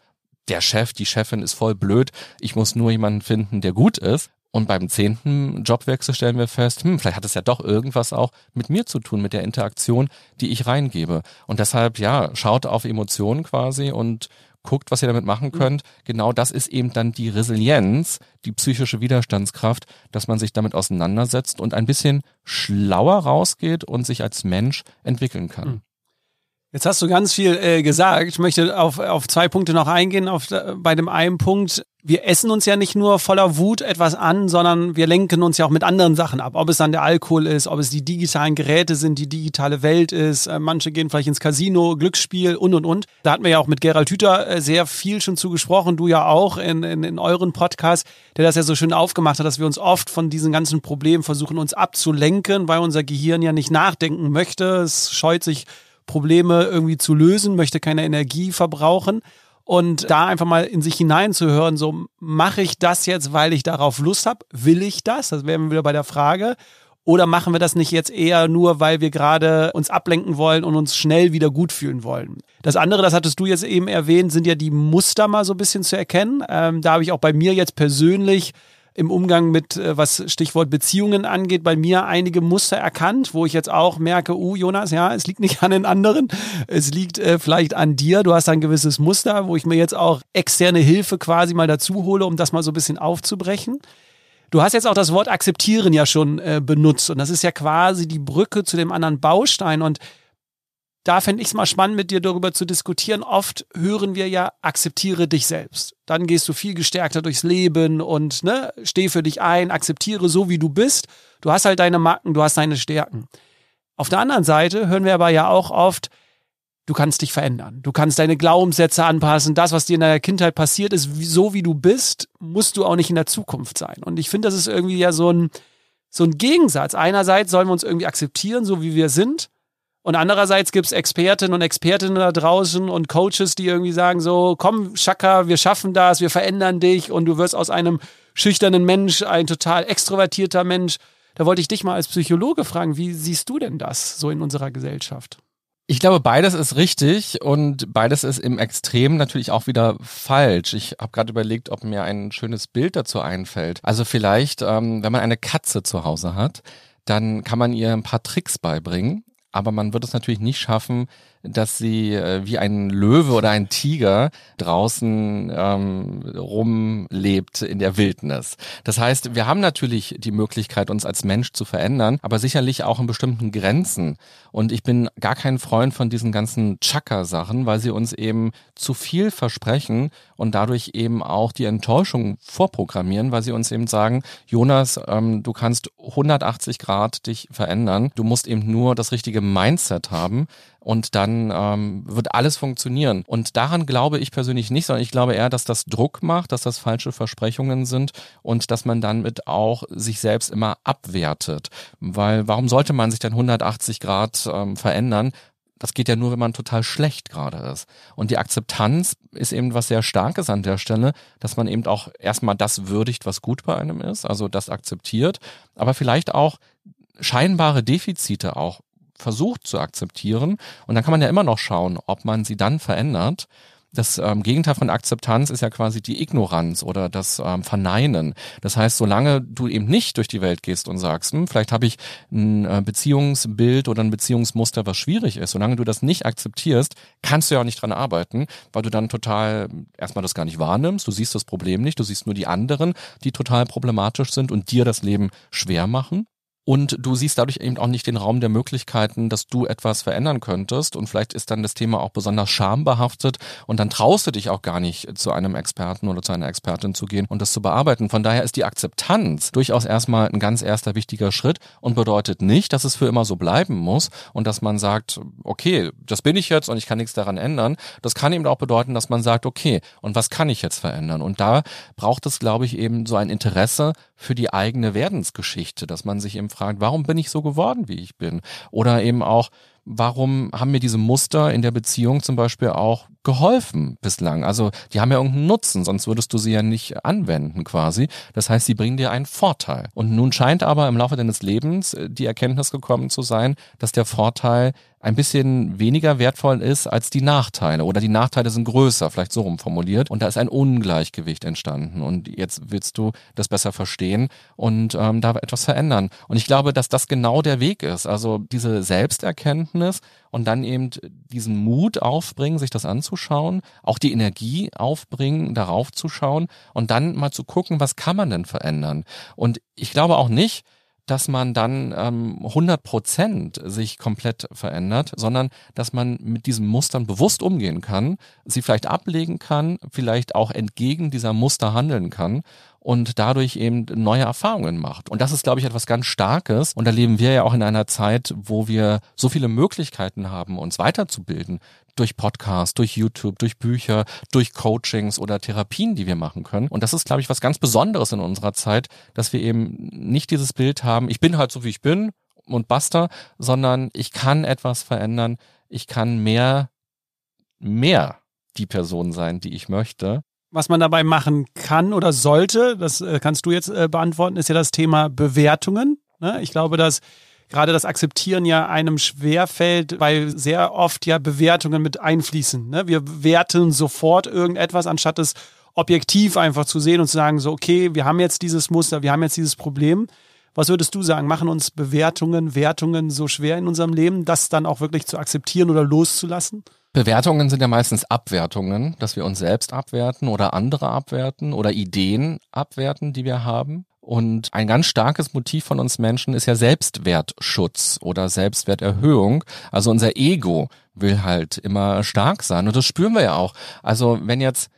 der Chef, die Chefin ist voll blöd, ich muss nur jemanden finden, der gut ist. Und beim zehnten Jobwechsel stellen wir fest, hm, vielleicht hat es ja doch irgendwas auch mit mir zu tun, mit der Interaktion, die ich reingebe. Und deshalb, ja, schaut auf Emotionen quasi und guckt, was ihr damit machen mhm. könnt. Genau das ist eben dann die Resilienz, die psychische Widerstandskraft, dass man sich damit auseinandersetzt und ein bisschen schlauer rausgeht und sich als Mensch entwickeln kann. Mhm. Jetzt hast du ganz viel äh, gesagt. Ich möchte auf, auf zwei Punkte noch eingehen. Auf, bei dem einen Punkt, wir essen uns ja nicht nur voller Wut etwas an, sondern wir lenken uns ja auch mit anderen Sachen ab. Ob es dann der Alkohol ist, ob es die digitalen Geräte sind, die digitale Welt ist. Äh, manche gehen vielleicht ins Casino, Glücksspiel und und und. Da hatten wir ja auch mit Gerald Hüther äh, sehr viel schon zugesprochen. Du ja auch in, in, in euren Podcast, der das ja so schön aufgemacht hat, dass wir uns oft von diesen ganzen Problemen versuchen, uns abzulenken, weil unser Gehirn ja nicht nachdenken möchte. Es scheut sich Probleme irgendwie zu lösen, möchte keine Energie verbrauchen. Und da einfach mal in sich hineinzuhören, so mache ich das jetzt, weil ich darauf Lust habe? Will ich das? Das wären wir wieder bei der Frage. Oder machen wir das nicht jetzt eher nur, weil wir gerade uns ablenken wollen und uns schnell wieder gut fühlen wollen? Das andere, das hattest du jetzt eben erwähnt, sind ja die Muster mal so ein bisschen zu erkennen. Ähm, da habe ich auch bei mir jetzt persönlich im Umgang mit, äh, was Stichwort Beziehungen angeht, bei mir einige Muster erkannt, wo ich jetzt auch merke, uh, Jonas, ja, es liegt nicht an den anderen, es liegt äh, vielleicht an dir. Du hast ein gewisses Muster, wo ich mir jetzt auch externe Hilfe quasi mal dazu hole, um das mal so ein bisschen aufzubrechen. Du hast jetzt auch das Wort akzeptieren ja schon äh, benutzt und das ist ja quasi die Brücke zu dem anderen Baustein und da fände ich es mal spannend, mit dir darüber zu diskutieren. Oft hören wir ja, akzeptiere dich selbst. Dann gehst du viel gestärkter durchs Leben und ne, steh für dich ein, akzeptiere so, wie du bist. Du hast halt deine Macken, du hast deine Stärken. Auf der anderen Seite hören wir aber ja auch oft, du kannst dich verändern. Du kannst deine Glaubenssätze anpassen. Das, was dir in deiner Kindheit passiert ist, so wie du bist, musst du auch nicht in der Zukunft sein. Und ich finde, das ist irgendwie ja so ein, so ein Gegensatz. Einerseits sollen wir uns irgendwie akzeptieren, so wie wir sind. Und andererseits gibt es Expertinnen und Expertinnen da draußen und Coaches, die irgendwie sagen so, komm, Schaka, wir schaffen das, wir verändern dich und du wirst aus einem schüchternen Mensch ein total extrovertierter Mensch. Da wollte ich dich mal als Psychologe fragen, wie siehst du denn das so in unserer Gesellschaft? Ich glaube, beides ist richtig und beides ist im Extrem natürlich auch wieder falsch. Ich habe gerade überlegt, ob mir ein schönes Bild dazu einfällt. Also vielleicht, ähm, wenn man eine Katze zu Hause hat, dann kann man ihr ein paar Tricks beibringen aber man wird es natürlich nicht schaffen, dass sie äh, wie ein Löwe oder ein Tiger draußen ähm, rumlebt in der Wildnis. Das heißt, wir haben natürlich die Möglichkeit, uns als Mensch zu verändern, aber sicherlich auch in bestimmten Grenzen. Und ich bin gar kein Freund von diesen ganzen Chaka-Sachen, weil sie uns eben zu viel versprechen und dadurch eben auch die Enttäuschung vorprogrammieren, weil sie uns eben sagen, Jonas, ähm, du kannst 180 Grad dich verändern, du musst eben nur das Richtige Mindset haben und dann ähm, wird alles funktionieren. Und daran glaube ich persönlich nicht, sondern ich glaube eher, dass das Druck macht, dass das falsche Versprechungen sind und dass man damit auch sich selbst immer abwertet. Weil warum sollte man sich dann 180 Grad ähm, verändern? Das geht ja nur, wenn man total schlecht gerade ist. Und die Akzeptanz ist eben was sehr Starkes an der Stelle, dass man eben auch erstmal das würdigt, was gut bei einem ist, also das akzeptiert, aber vielleicht auch scheinbare Defizite auch versucht zu akzeptieren. Und dann kann man ja immer noch schauen, ob man sie dann verändert. Das ähm, Gegenteil von Akzeptanz ist ja quasi die Ignoranz oder das ähm, Verneinen. Das heißt, solange du eben nicht durch die Welt gehst und sagst, hm, vielleicht habe ich ein äh, Beziehungsbild oder ein Beziehungsmuster, was schwierig ist, solange du das nicht akzeptierst, kannst du ja auch nicht dran arbeiten, weil du dann total erstmal das gar nicht wahrnimmst, du siehst das Problem nicht, du siehst nur die anderen, die total problematisch sind und dir das Leben schwer machen. Und du siehst dadurch eben auch nicht den Raum der Möglichkeiten, dass du etwas verändern könntest. Und vielleicht ist dann das Thema auch besonders schambehaftet und dann traust du dich auch gar nicht zu einem Experten oder zu einer Expertin zu gehen und das zu bearbeiten. Von daher ist die Akzeptanz durchaus erstmal ein ganz erster wichtiger Schritt und bedeutet nicht, dass es für immer so bleiben muss und dass man sagt, okay, das bin ich jetzt und ich kann nichts daran ändern. Das kann eben auch bedeuten, dass man sagt, okay, und was kann ich jetzt verändern? Und da braucht es, glaube ich, eben so ein Interesse für die eigene Werdensgeschichte, dass man sich eben fragt, warum bin ich so geworden, wie ich bin? Oder eben auch, warum haben mir diese Muster in der Beziehung zum Beispiel auch geholfen bislang? Also die haben ja irgendeinen Nutzen, sonst würdest du sie ja nicht anwenden quasi. Das heißt, sie bringen dir einen Vorteil. Und nun scheint aber im Laufe deines Lebens äh, die Erkenntnis gekommen zu sein, dass der Vorteil ein bisschen weniger wertvoll ist als die Nachteile oder die Nachteile sind größer, vielleicht so rum formuliert und da ist ein Ungleichgewicht entstanden und jetzt willst du das besser verstehen und ähm, da etwas verändern und ich glaube, dass das genau der Weg ist, also diese Selbsterkenntnis und dann eben diesen Mut aufbringen, sich das anzuschauen, auch die Energie aufbringen, darauf zu schauen und dann mal zu gucken, was kann man denn verändern? Und ich glaube auch nicht, dass man dann ähm, 100 Prozent sich komplett verändert, sondern dass man mit diesen Mustern bewusst umgehen kann, sie vielleicht ablegen kann, vielleicht auch entgegen dieser Muster handeln kann und dadurch eben neue Erfahrungen macht. Und das ist, glaube ich, etwas ganz Starkes. Und da leben wir ja auch in einer Zeit, wo wir so viele Möglichkeiten haben, uns weiterzubilden. Durch Podcasts, durch YouTube, durch Bücher, durch Coachings oder Therapien, die wir machen können. Und das ist, glaube ich, was ganz Besonderes in unserer Zeit, dass wir eben nicht dieses Bild haben, ich bin halt so, wie ich bin und basta, sondern ich kann etwas verändern. Ich kann mehr, mehr die Person sein, die ich möchte was man dabei machen kann oder sollte, das äh, kannst du jetzt äh, beantworten, ist ja das Thema Bewertungen. Ne? Ich glaube, dass gerade das Akzeptieren ja einem schwerfällt, weil sehr oft ja Bewertungen mit einfließen. Ne? Wir werten sofort irgendetwas, anstatt es objektiv einfach zu sehen und zu sagen, so, okay, wir haben jetzt dieses Muster, wir haben jetzt dieses Problem. Was würdest du sagen? Machen uns Bewertungen, Wertungen so schwer in unserem Leben, das dann auch wirklich zu akzeptieren oder loszulassen? Bewertungen sind ja meistens Abwertungen, dass wir uns selbst abwerten oder andere abwerten oder Ideen abwerten, die wir haben. Und ein ganz starkes Motiv von uns Menschen ist ja Selbstwertschutz oder Selbstwerterhöhung. Also unser Ego will halt immer stark sein und das spüren wir ja auch. Also wenn jetzt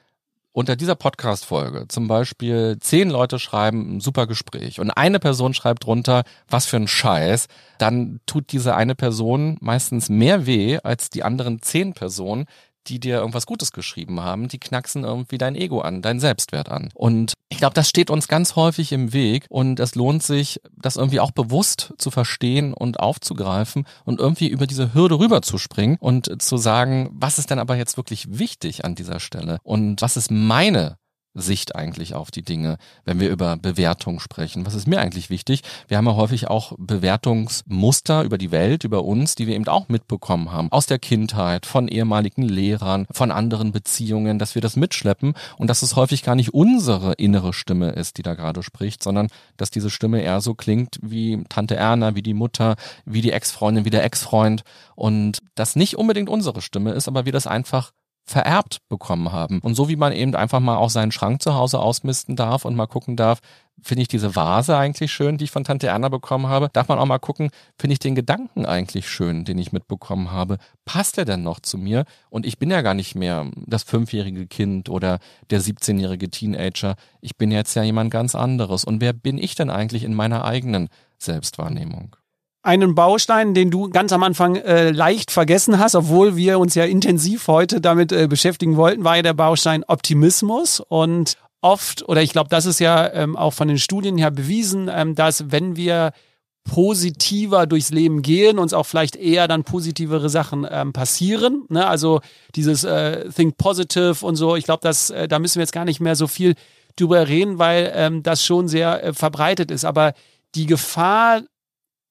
unter dieser Podcast-Folge zum Beispiel zehn Leute schreiben ein super Gespräch und eine Person schreibt drunter, was für ein Scheiß, dann tut diese eine Person meistens mehr weh als die anderen zehn Personen, die dir irgendwas Gutes geschrieben haben, die knacksen irgendwie dein Ego an, dein Selbstwert an. Und ich glaube, das steht uns ganz häufig im Weg und es lohnt sich, das irgendwie auch bewusst zu verstehen und aufzugreifen und irgendwie über diese Hürde rüberzuspringen und zu sagen, was ist denn aber jetzt wirklich wichtig an dieser Stelle und was ist meine Sicht eigentlich auf die Dinge, wenn wir über Bewertung sprechen. Was ist mir eigentlich wichtig? Wir haben ja häufig auch Bewertungsmuster über die Welt, über uns, die wir eben auch mitbekommen haben. Aus der Kindheit, von ehemaligen Lehrern, von anderen Beziehungen, dass wir das mitschleppen und dass es häufig gar nicht unsere innere Stimme ist, die da gerade spricht, sondern dass diese Stimme eher so klingt wie Tante Erna, wie die Mutter, wie die Ex-Freundin, wie der Ex-Freund und das nicht unbedingt unsere Stimme ist, aber wir das einfach vererbt bekommen haben. Und so wie man eben einfach mal auch seinen Schrank zu Hause ausmisten darf und mal gucken darf, finde ich diese Vase eigentlich schön, die ich von Tante Erna bekommen habe, darf man auch mal gucken, finde ich den Gedanken eigentlich schön, den ich mitbekommen habe. Passt er denn noch zu mir? Und ich bin ja gar nicht mehr das fünfjährige Kind oder der 17-jährige Teenager. Ich bin jetzt ja jemand ganz anderes. Und wer bin ich denn eigentlich in meiner eigenen Selbstwahrnehmung? Einen Baustein, den du ganz am Anfang äh, leicht vergessen hast, obwohl wir uns ja intensiv heute damit äh, beschäftigen wollten, war ja der Baustein Optimismus. Und oft, oder ich glaube, das ist ja ähm, auch von den Studien her bewiesen, ähm, dass wenn wir positiver durchs Leben gehen, uns auch vielleicht eher dann positivere Sachen ähm, passieren. Ne? Also dieses äh, Think Positive und so, ich glaube, äh, da müssen wir jetzt gar nicht mehr so viel drüber reden, weil ähm, das schon sehr äh, verbreitet ist. Aber die Gefahr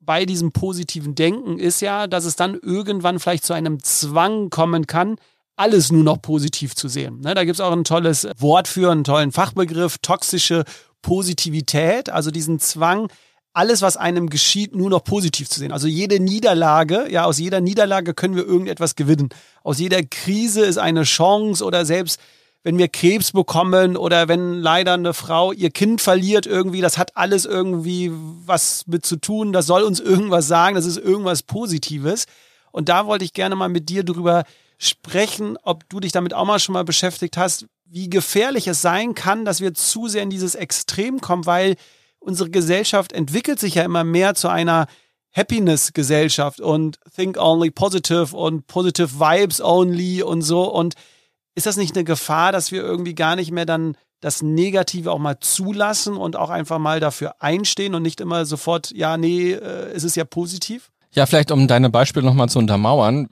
bei diesem positiven Denken ist ja, dass es dann irgendwann vielleicht zu einem Zwang kommen kann, alles nur noch positiv zu sehen. Ne? Da gibt es auch ein tolles Wort für, einen tollen Fachbegriff, toxische Positivität, also diesen Zwang, alles, was einem geschieht, nur noch positiv zu sehen. Also jede Niederlage, ja, aus jeder Niederlage können wir irgendetwas gewinnen. Aus jeder Krise ist eine Chance oder selbst wenn wir Krebs bekommen oder wenn leider eine Frau ihr Kind verliert irgendwie, das hat alles irgendwie was mit zu tun, das soll uns (laughs) irgendwas sagen, das ist irgendwas Positives. Und da wollte ich gerne mal mit dir drüber sprechen, ob du dich damit auch mal schon mal beschäftigt hast, wie gefährlich es sein kann, dass wir zu sehr in dieses Extrem kommen, weil unsere Gesellschaft entwickelt sich ja immer mehr zu einer Happiness-Gesellschaft und Think Only Positive und Positive Vibes Only und so. Und ist das nicht eine Gefahr, dass wir irgendwie gar nicht mehr dann das Negative auch mal zulassen und auch einfach mal dafür einstehen und nicht immer sofort, ja, nee, äh, es ist ja positiv? Ja, vielleicht um deine Beispiele nochmal zu untermauern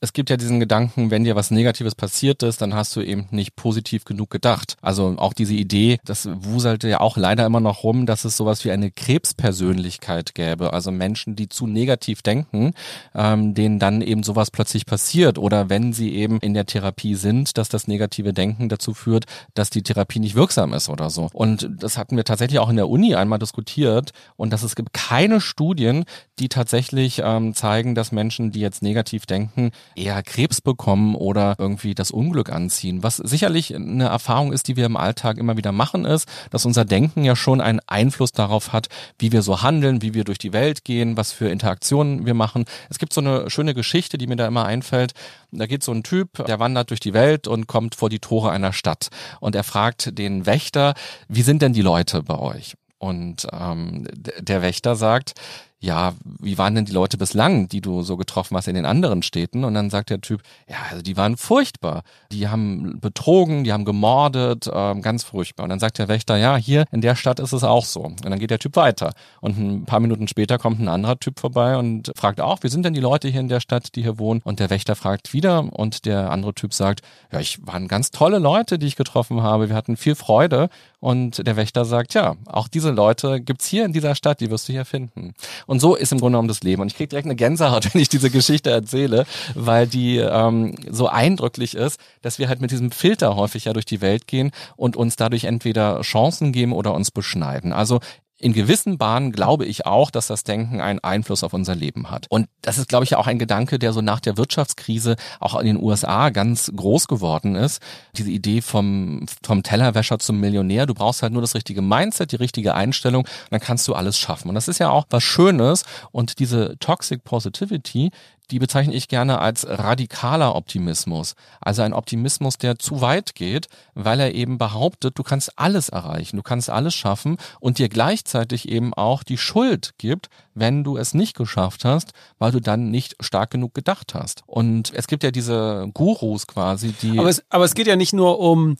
es gibt ja diesen Gedanken, wenn dir was Negatives passiert ist, dann hast du eben nicht positiv genug gedacht. Also auch diese Idee, das wuselte ja auch leider immer noch rum, dass es sowas wie eine Krebspersönlichkeit gäbe. Also Menschen, die zu negativ denken, ähm, denen dann eben sowas plötzlich passiert. Oder wenn sie eben in der Therapie sind, dass das negative Denken dazu führt, dass die Therapie nicht wirksam ist oder so. Und das hatten wir tatsächlich auch in der Uni einmal diskutiert. Und dass es gibt keine Studien, die tatsächlich ähm, zeigen, dass Menschen, die jetzt negativ denken, eher Krebs bekommen oder irgendwie das Unglück anziehen. Was sicherlich eine Erfahrung ist, die wir im Alltag immer wieder machen, ist, dass unser Denken ja schon einen Einfluss darauf hat, wie wir so handeln, wie wir durch die Welt gehen, was für Interaktionen wir machen. Es gibt so eine schöne Geschichte, die mir da immer einfällt. Da geht so ein Typ, der wandert durch die Welt und kommt vor die Tore einer Stadt. Und er fragt den Wächter, wie sind denn die Leute bei euch? Und ähm, der Wächter sagt, ja, wie waren denn die Leute bislang, die du so getroffen hast in den anderen Städten? Und dann sagt der Typ, ja, also die waren furchtbar. Die haben betrogen, die haben gemordet, ähm, ganz furchtbar. Und dann sagt der Wächter, ja, hier in der Stadt ist es auch so. Und dann geht der Typ weiter. Und ein paar Minuten später kommt ein anderer Typ vorbei und fragt auch, wie sind denn die Leute hier in der Stadt, die hier wohnen? Und der Wächter fragt wieder und der andere Typ sagt, ja, ich waren ganz tolle Leute, die ich getroffen habe. Wir hatten viel Freude. Und der Wächter sagt, ja, auch diese Leute gibt's hier in dieser Stadt, die wirst du hier finden. Und so ist im Grunde genommen das Leben. Und ich kriege direkt eine Gänsehaut, (laughs) wenn ich diese Geschichte erzähle, weil die ähm, so eindrücklich ist, dass wir halt mit diesem Filter häufig ja durch die Welt gehen und uns dadurch entweder Chancen geben oder uns beschneiden. Also in gewissen Bahnen glaube ich auch, dass das Denken einen Einfluss auf unser Leben hat. Und das ist, glaube ich, auch ein Gedanke, der so nach der Wirtschaftskrise auch in den USA ganz groß geworden ist. Diese Idee vom, vom Tellerwäscher zum Millionär. Du brauchst halt nur das richtige Mindset, die richtige Einstellung, dann kannst du alles schaffen. Und das ist ja auch was Schönes. Und diese Toxic Positivity, die bezeichne ich gerne als radikaler Optimismus. Also ein Optimismus, der zu weit geht, weil er eben behauptet, du kannst alles erreichen, du kannst alles schaffen und dir gleichzeitig eben auch die Schuld gibt, wenn du es nicht geschafft hast, weil du dann nicht stark genug gedacht hast. Und es gibt ja diese Gurus quasi, die. Aber es, aber es geht ja nicht nur um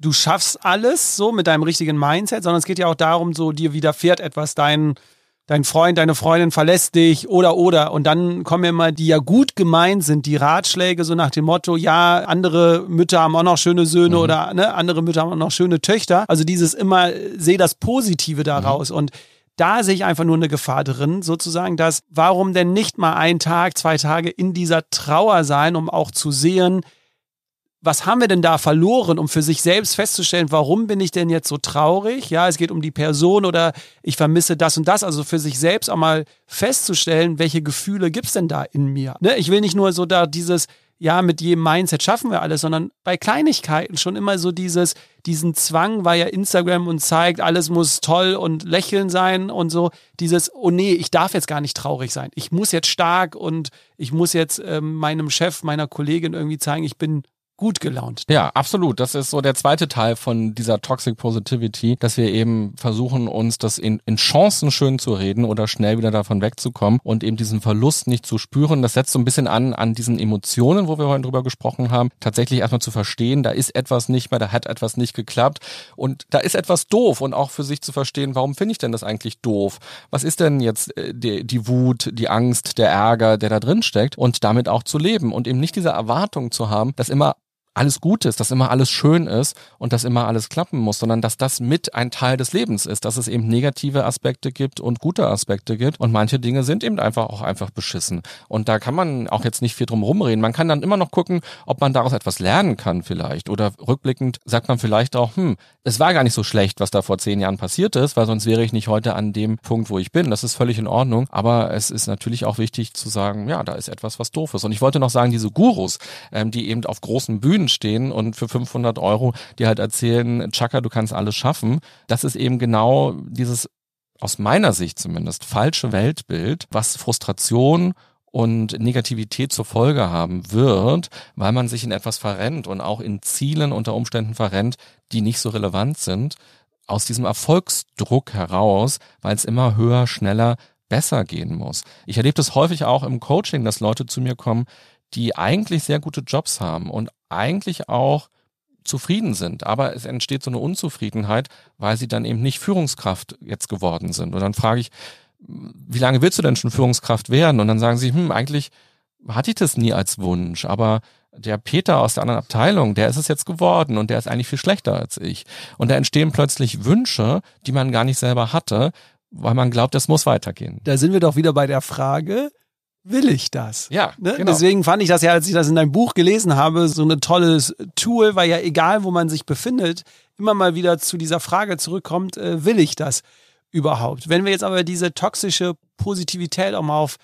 du schaffst alles so mit deinem richtigen Mindset, sondern es geht ja auch darum, so dir widerfährt etwas, dein dein Freund, deine Freundin verlässt dich oder oder und dann kommen immer die ja gut gemeint sind, die Ratschläge so nach dem Motto, ja, andere Mütter haben auch noch schöne Söhne mhm. oder ne, andere Mütter haben auch noch schöne Töchter. Also dieses immer, seh das Positive daraus mhm. und da sehe ich einfach nur eine Gefahr drin, sozusagen, dass warum denn nicht mal ein Tag, zwei Tage in dieser Trauer sein, um auch zu sehen, was haben wir denn da verloren, um für sich selbst festzustellen, warum bin ich denn jetzt so traurig? Ja, es geht um die Person oder ich vermisse das und das. Also für sich selbst auch mal festzustellen, welche Gefühle gibt's denn da in mir? Ne? Ich will nicht nur so da dieses, ja, mit jedem Mindset schaffen wir alles, sondern bei Kleinigkeiten schon immer so dieses, diesen Zwang, weil ja Instagram uns zeigt, alles muss toll und lächeln sein und so, dieses, oh nee, ich darf jetzt gar nicht traurig sein. Ich muss jetzt stark und ich muss jetzt ähm, meinem Chef, meiner Kollegin irgendwie zeigen, ich bin gut gelaunt. Ja, absolut. Das ist so der zweite Teil von dieser Toxic Positivity, dass wir eben versuchen, uns das in, in Chancen schön zu reden oder schnell wieder davon wegzukommen und eben diesen Verlust nicht zu spüren. Das setzt so ein bisschen an, an diesen Emotionen, wo wir heute drüber gesprochen haben, tatsächlich erstmal zu verstehen, da ist etwas nicht mehr, da hat etwas nicht geklappt und da ist etwas doof und auch für sich zu verstehen, warum finde ich denn das eigentlich doof? Was ist denn jetzt äh, die, die Wut, die Angst, der Ärger, der da drin steckt und damit auch zu leben und eben nicht diese Erwartung zu haben, dass immer alles gut ist, dass immer alles schön ist und dass immer alles klappen muss, sondern dass das mit ein Teil des Lebens ist, dass es eben negative Aspekte gibt und gute Aspekte gibt und manche Dinge sind eben einfach auch einfach beschissen. Und da kann man auch jetzt nicht viel drum rumreden. Man kann dann immer noch gucken, ob man daraus etwas lernen kann vielleicht oder rückblickend sagt man vielleicht auch, hm, es war gar nicht so schlecht, was da vor zehn Jahren passiert ist, weil sonst wäre ich nicht heute an dem Punkt, wo ich bin. Das ist völlig in Ordnung. Aber es ist natürlich auch wichtig zu sagen, ja, da ist etwas, was doof ist. Und ich wollte noch sagen, diese Gurus, ähm, die eben auf großen Bühnen stehen und für 500 Euro, die halt erzählen, Chaka, du kannst alles schaffen. Das ist eben genau dieses, aus meiner Sicht zumindest, falsche Weltbild, was Frustration und Negativität zur Folge haben wird, weil man sich in etwas verrennt und auch in Zielen unter Umständen verrennt, die nicht so relevant sind, aus diesem Erfolgsdruck heraus, weil es immer höher, schneller, besser gehen muss. Ich erlebe das häufig auch im Coaching, dass Leute zu mir kommen, die eigentlich sehr gute Jobs haben und eigentlich auch zufrieden sind, aber es entsteht so eine Unzufriedenheit, weil sie dann eben nicht Führungskraft jetzt geworden sind. Und dann frage ich, wie lange willst du denn schon Führungskraft werden? Und dann sagen sie, hm, eigentlich hatte ich das nie als Wunsch, aber der Peter aus der anderen Abteilung, der ist es jetzt geworden und der ist eigentlich viel schlechter als ich. Und da entstehen plötzlich Wünsche, die man gar nicht selber hatte, weil man glaubt, es muss weitergehen. Da sind wir doch wieder bei der Frage, will ich das? Ja, ne? genau. Deswegen fand ich das ja, als ich das in deinem Buch gelesen habe, so ein tolles Tool, weil ja egal, wo man sich befindet, immer mal wieder zu dieser Frage zurückkommt, äh, will ich das überhaupt? Wenn wir jetzt aber diese toxische Positivität auch mal auf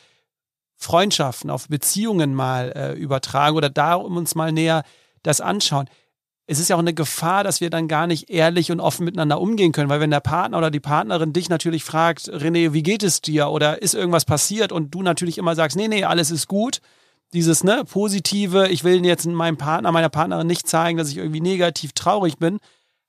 Freundschaften, auf Beziehungen mal äh, übertragen oder da uns mal näher das anschauen, es ist ja auch eine Gefahr, dass wir dann gar nicht ehrlich und offen miteinander umgehen können, weil wenn der Partner oder die Partnerin dich natürlich fragt, René, wie geht es dir? oder ist irgendwas passiert? und du natürlich immer sagst, nee, nee, alles ist gut, dieses ne positive, ich will jetzt meinem Partner, meiner Partnerin nicht zeigen, dass ich irgendwie negativ traurig bin,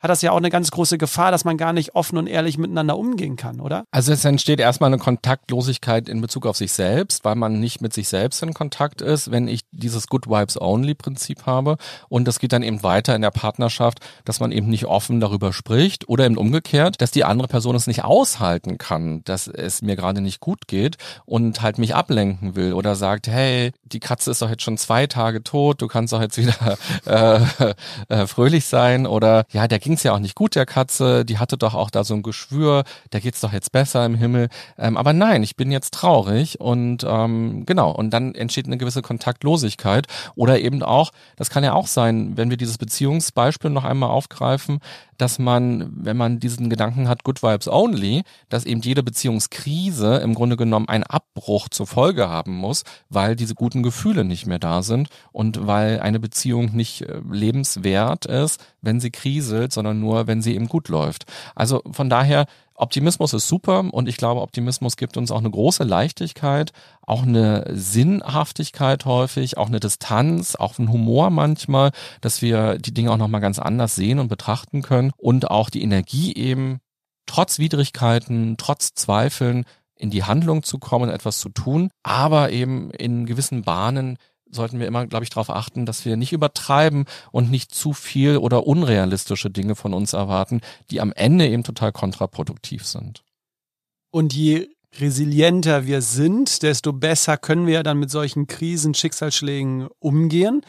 hat das ja auch eine ganz große Gefahr, dass man gar nicht offen und ehrlich miteinander umgehen kann, oder? Also es entsteht erstmal eine Kontaktlosigkeit in Bezug auf sich selbst, weil man nicht mit sich selbst in Kontakt ist, wenn ich dieses Good Vibes Only Prinzip habe. Und das geht dann eben weiter in der Partnerschaft, dass man eben nicht offen darüber spricht oder eben umgekehrt, dass die andere Person es nicht aushalten kann, dass es mir gerade nicht gut geht und halt mich ablenken will oder sagt, hey, die Katze ist doch jetzt schon zwei Tage tot, du kannst doch jetzt wieder (laughs) äh, äh, fröhlich sein oder ja, der ging's ja auch nicht gut, der Katze, die hatte doch auch da so ein Geschwür, der geht's doch jetzt besser im Himmel. Ähm, aber nein, ich bin jetzt traurig und ähm, genau, und dann entsteht eine gewisse Kontaktlosigkeit. Oder eben auch, das kann ja auch sein, wenn wir dieses Beziehungsbeispiel noch einmal aufgreifen, dass man, wenn man diesen Gedanken hat, Good Vibes Only, dass eben jede Beziehungskrise im Grunde genommen einen Abbruch zur Folge haben muss, weil diese guten Gefühle nicht mehr da sind und weil eine Beziehung nicht äh, lebenswert ist, wenn sie kriselt, sondern nur, wenn sie eben gut läuft. Also von daher Optimismus ist super und ich glaube, Optimismus gibt uns auch eine große Leichtigkeit, auch eine Sinnhaftigkeit häufig, auch eine Distanz, auch einen Humor manchmal, dass wir die Dinge auch nochmal ganz anders sehen und betrachten können und auch die Energie eben trotz Widrigkeiten, trotz Zweifeln in die Handlung zu kommen, etwas zu tun, aber eben in gewissen Bahnen sollten wir immer, glaube ich, darauf achten, dass wir nicht übertreiben und nicht zu viel oder unrealistische Dinge von uns erwarten, die am Ende eben total kontraproduktiv sind. Und je resilienter wir sind, desto besser können wir dann mit solchen Krisen, Schicksalsschlägen umgehen.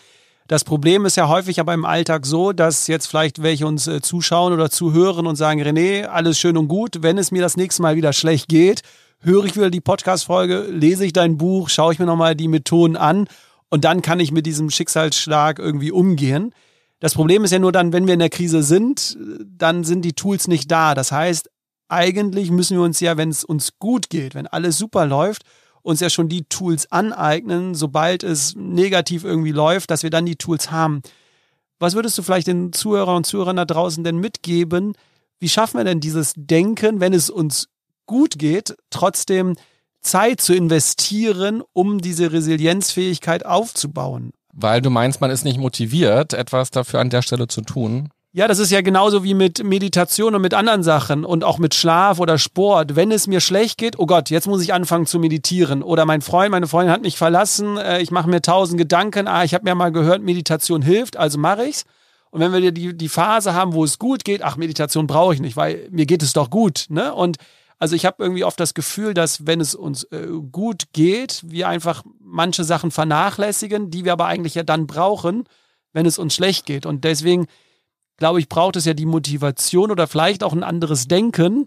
Das Problem ist ja häufig aber im Alltag so, dass jetzt vielleicht welche uns äh, zuschauen oder zuhören und sagen, René, alles schön und gut, wenn es mir das nächste Mal wieder schlecht geht, höre ich wieder die Podcast-Folge, lese ich dein Buch, schaue ich mir nochmal die Methoden an und dann kann ich mit diesem Schicksalsschlag irgendwie umgehen. Das Problem ist ja nur dann, wenn wir in der Krise sind, dann sind die Tools nicht da. Das heißt, eigentlich müssen wir uns ja, wenn es uns gut geht, wenn alles super läuft, uns ja schon die Tools aneignen, sobald es negativ irgendwie läuft, dass wir dann die Tools haben. Was würdest du vielleicht den Zuhörern und Zuhörern da draußen denn mitgeben? Wie schaffen wir denn dieses Denken, wenn es uns gut geht, trotzdem Zeit zu investieren, um diese Resilienzfähigkeit aufzubauen. Weil du meinst, man ist nicht motiviert, etwas dafür an der Stelle zu tun. Ja, das ist ja genauso wie mit Meditation und mit anderen Sachen und auch mit Schlaf oder Sport. Wenn es mir schlecht geht, oh Gott, jetzt muss ich anfangen zu meditieren. Oder mein Freund, meine Freundin hat mich verlassen, äh, ich mache mir tausend Gedanken, ah, ich habe mir mal gehört, Meditation hilft, also mache ich's. Und wenn wir die, die Phase haben, wo es gut geht, ach, Meditation brauche ich nicht, weil mir geht es doch gut. Ne? Und also ich habe irgendwie oft das Gefühl, dass wenn es uns äh, gut geht, wir einfach manche Sachen vernachlässigen, die wir aber eigentlich ja dann brauchen, wenn es uns schlecht geht. Und deswegen glaube ich, braucht es ja die Motivation oder vielleicht auch ein anderes Denken.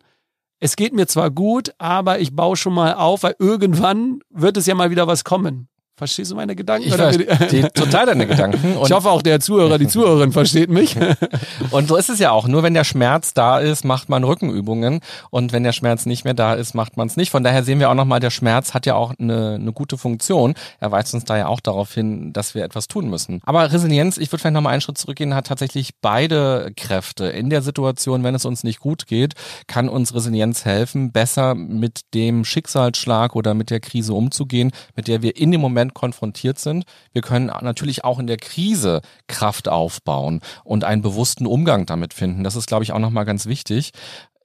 Es geht mir zwar gut, aber ich baue schon mal auf, weil irgendwann wird es ja mal wieder was kommen. Verstehst du meine Gedanken? Ich verstehe total deine Gedanken. (laughs) Und ich hoffe auch der Zuhörer, die Zuhörerin versteht mich. (laughs) und so ist es ja auch. Nur wenn der Schmerz da ist, macht man Rückenübungen. Und wenn der Schmerz nicht mehr da ist, macht man es nicht. Von daher sehen wir auch nochmal, der Schmerz hat ja auch eine, eine gute Funktion. Er weist uns da ja auch darauf hin, dass wir etwas tun müssen. Aber Resilienz, ich würde vielleicht nochmal einen Schritt zurückgehen, hat tatsächlich beide Kräfte. In der Situation, wenn es uns nicht gut geht, kann uns Resilienz helfen, besser mit dem Schicksalsschlag oder mit der Krise umzugehen, mit der wir in dem Moment Moment konfrontiert sind. Wir können natürlich auch in der Krise Kraft aufbauen und einen bewussten Umgang damit finden. Das ist, glaube ich, auch nochmal ganz wichtig.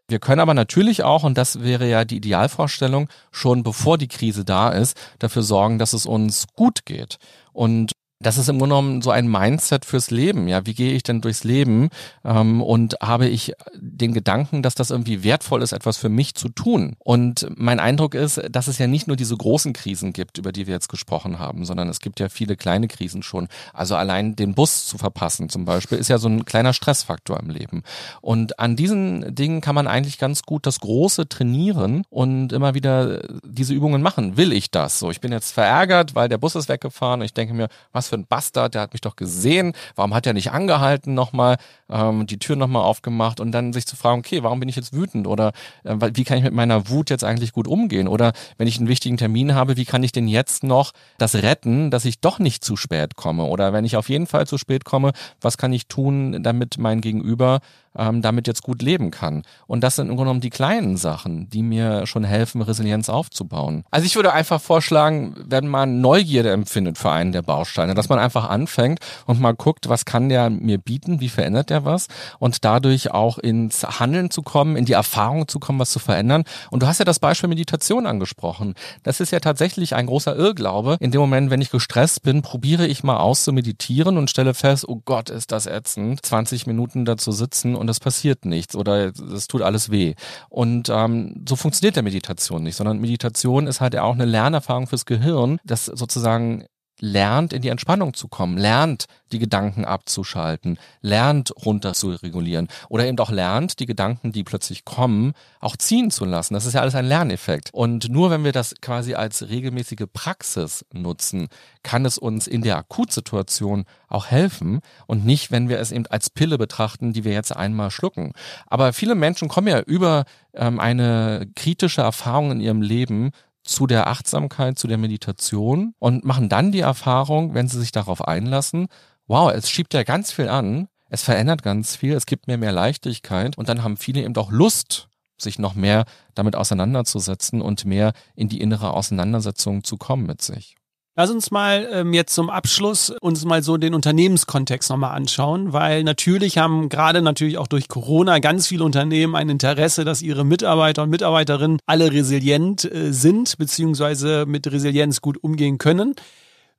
Wir können aber natürlich auch, und das wäre ja die Idealvorstellung, schon bevor die Krise da ist, dafür sorgen, dass es uns gut geht. Und das ist im Grunde genommen so ein Mindset fürs Leben. Ja, wie gehe ich denn durchs Leben? Ähm, und habe ich den Gedanken, dass das irgendwie wertvoll ist, etwas für mich zu tun? Und mein Eindruck ist, dass es ja nicht nur diese großen Krisen gibt, über die wir jetzt gesprochen haben, sondern es gibt ja viele kleine Krisen schon. Also allein den Bus zu verpassen zum Beispiel ist ja so ein kleiner Stressfaktor im Leben. Und an diesen Dingen kann man eigentlich ganz gut das Große trainieren und immer wieder diese Übungen machen. Will ich das? So, ich bin jetzt verärgert, weil der Bus ist weggefahren und ich denke mir, was für für ein Bastard, der hat mich doch gesehen, warum hat er nicht angehalten nochmal, ähm, die Tür nochmal aufgemacht und dann sich zu fragen, okay, warum bin ich jetzt wütend? Oder äh, wie kann ich mit meiner Wut jetzt eigentlich gut umgehen? Oder wenn ich einen wichtigen Termin habe, wie kann ich denn jetzt noch das retten, dass ich doch nicht zu spät komme? Oder wenn ich auf jeden Fall zu spät komme, was kann ich tun, damit mein Gegenüber ähm, damit jetzt gut leben kann. Und das sind im Grunde genommen die kleinen Sachen, die mir schon helfen, Resilienz aufzubauen. Also ich würde einfach vorschlagen, wenn man Neugierde empfindet für einen der Bausteine, dass man einfach anfängt und mal guckt, was kann der mir bieten, wie verändert der was und dadurch auch ins Handeln zu kommen, in die Erfahrung zu kommen, was zu verändern. Und du hast ja das Beispiel Meditation angesprochen. Das ist ja tatsächlich ein großer Irrglaube. In dem Moment, wenn ich gestresst bin, probiere ich mal aus zu meditieren und stelle fest, oh Gott, ist das ätzend, 20 Minuten da zu sitzen und es passiert nichts oder es tut alles weh. Und ähm, so funktioniert der Meditation nicht, sondern Meditation ist halt auch eine Lernerfahrung fürs Gehirn, das sozusagen lernt, in die Entspannung zu kommen, lernt, die Gedanken abzuschalten, lernt, runter zu regulieren oder eben auch lernt, die Gedanken, die plötzlich kommen, auch ziehen zu lassen. Das ist ja alles ein Lerneffekt. Und nur wenn wir das quasi als regelmäßige Praxis nutzen, kann es uns in der Akutsituation auch helfen und nicht, wenn wir es eben als Pille betrachten, die wir jetzt einmal schlucken. Aber viele Menschen kommen ja über ähm, eine kritische Erfahrung in ihrem Leben zu der Achtsamkeit, zu der Meditation und machen dann die Erfahrung, wenn sie sich darauf einlassen, wow, es schiebt ja ganz viel an, es verändert ganz viel, es gibt mir mehr Leichtigkeit und dann haben viele eben auch Lust, sich noch mehr damit auseinanderzusetzen und mehr in die innere Auseinandersetzung zu kommen mit sich. Lass uns mal ähm, jetzt zum Abschluss uns mal so den Unternehmenskontext nochmal anschauen, weil natürlich haben gerade natürlich auch durch Corona ganz viele Unternehmen ein Interesse, dass ihre Mitarbeiter und Mitarbeiterinnen alle resilient äh, sind, beziehungsweise mit Resilienz gut umgehen können.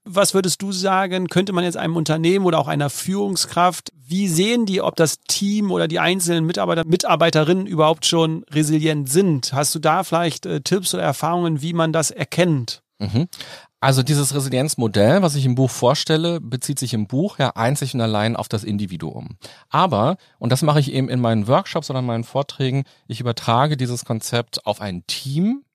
Was würdest du sagen, könnte man jetzt einem Unternehmen oder auch einer Führungskraft, wie sehen die, ob das Team oder die einzelnen Mitarbeiter, Mitarbeiterinnen überhaupt schon resilient sind? Hast du da vielleicht äh, Tipps oder Erfahrungen, wie man das erkennt? Mhm. Also dieses Resilienzmodell, was ich im Buch vorstelle, bezieht sich im Buch ja einzig und allein auf das Individuum. Aber, und das mache ich eben in meinen Workshops oder in meinen Vorträgen, ich übertrage dieses Konzept auf ein Team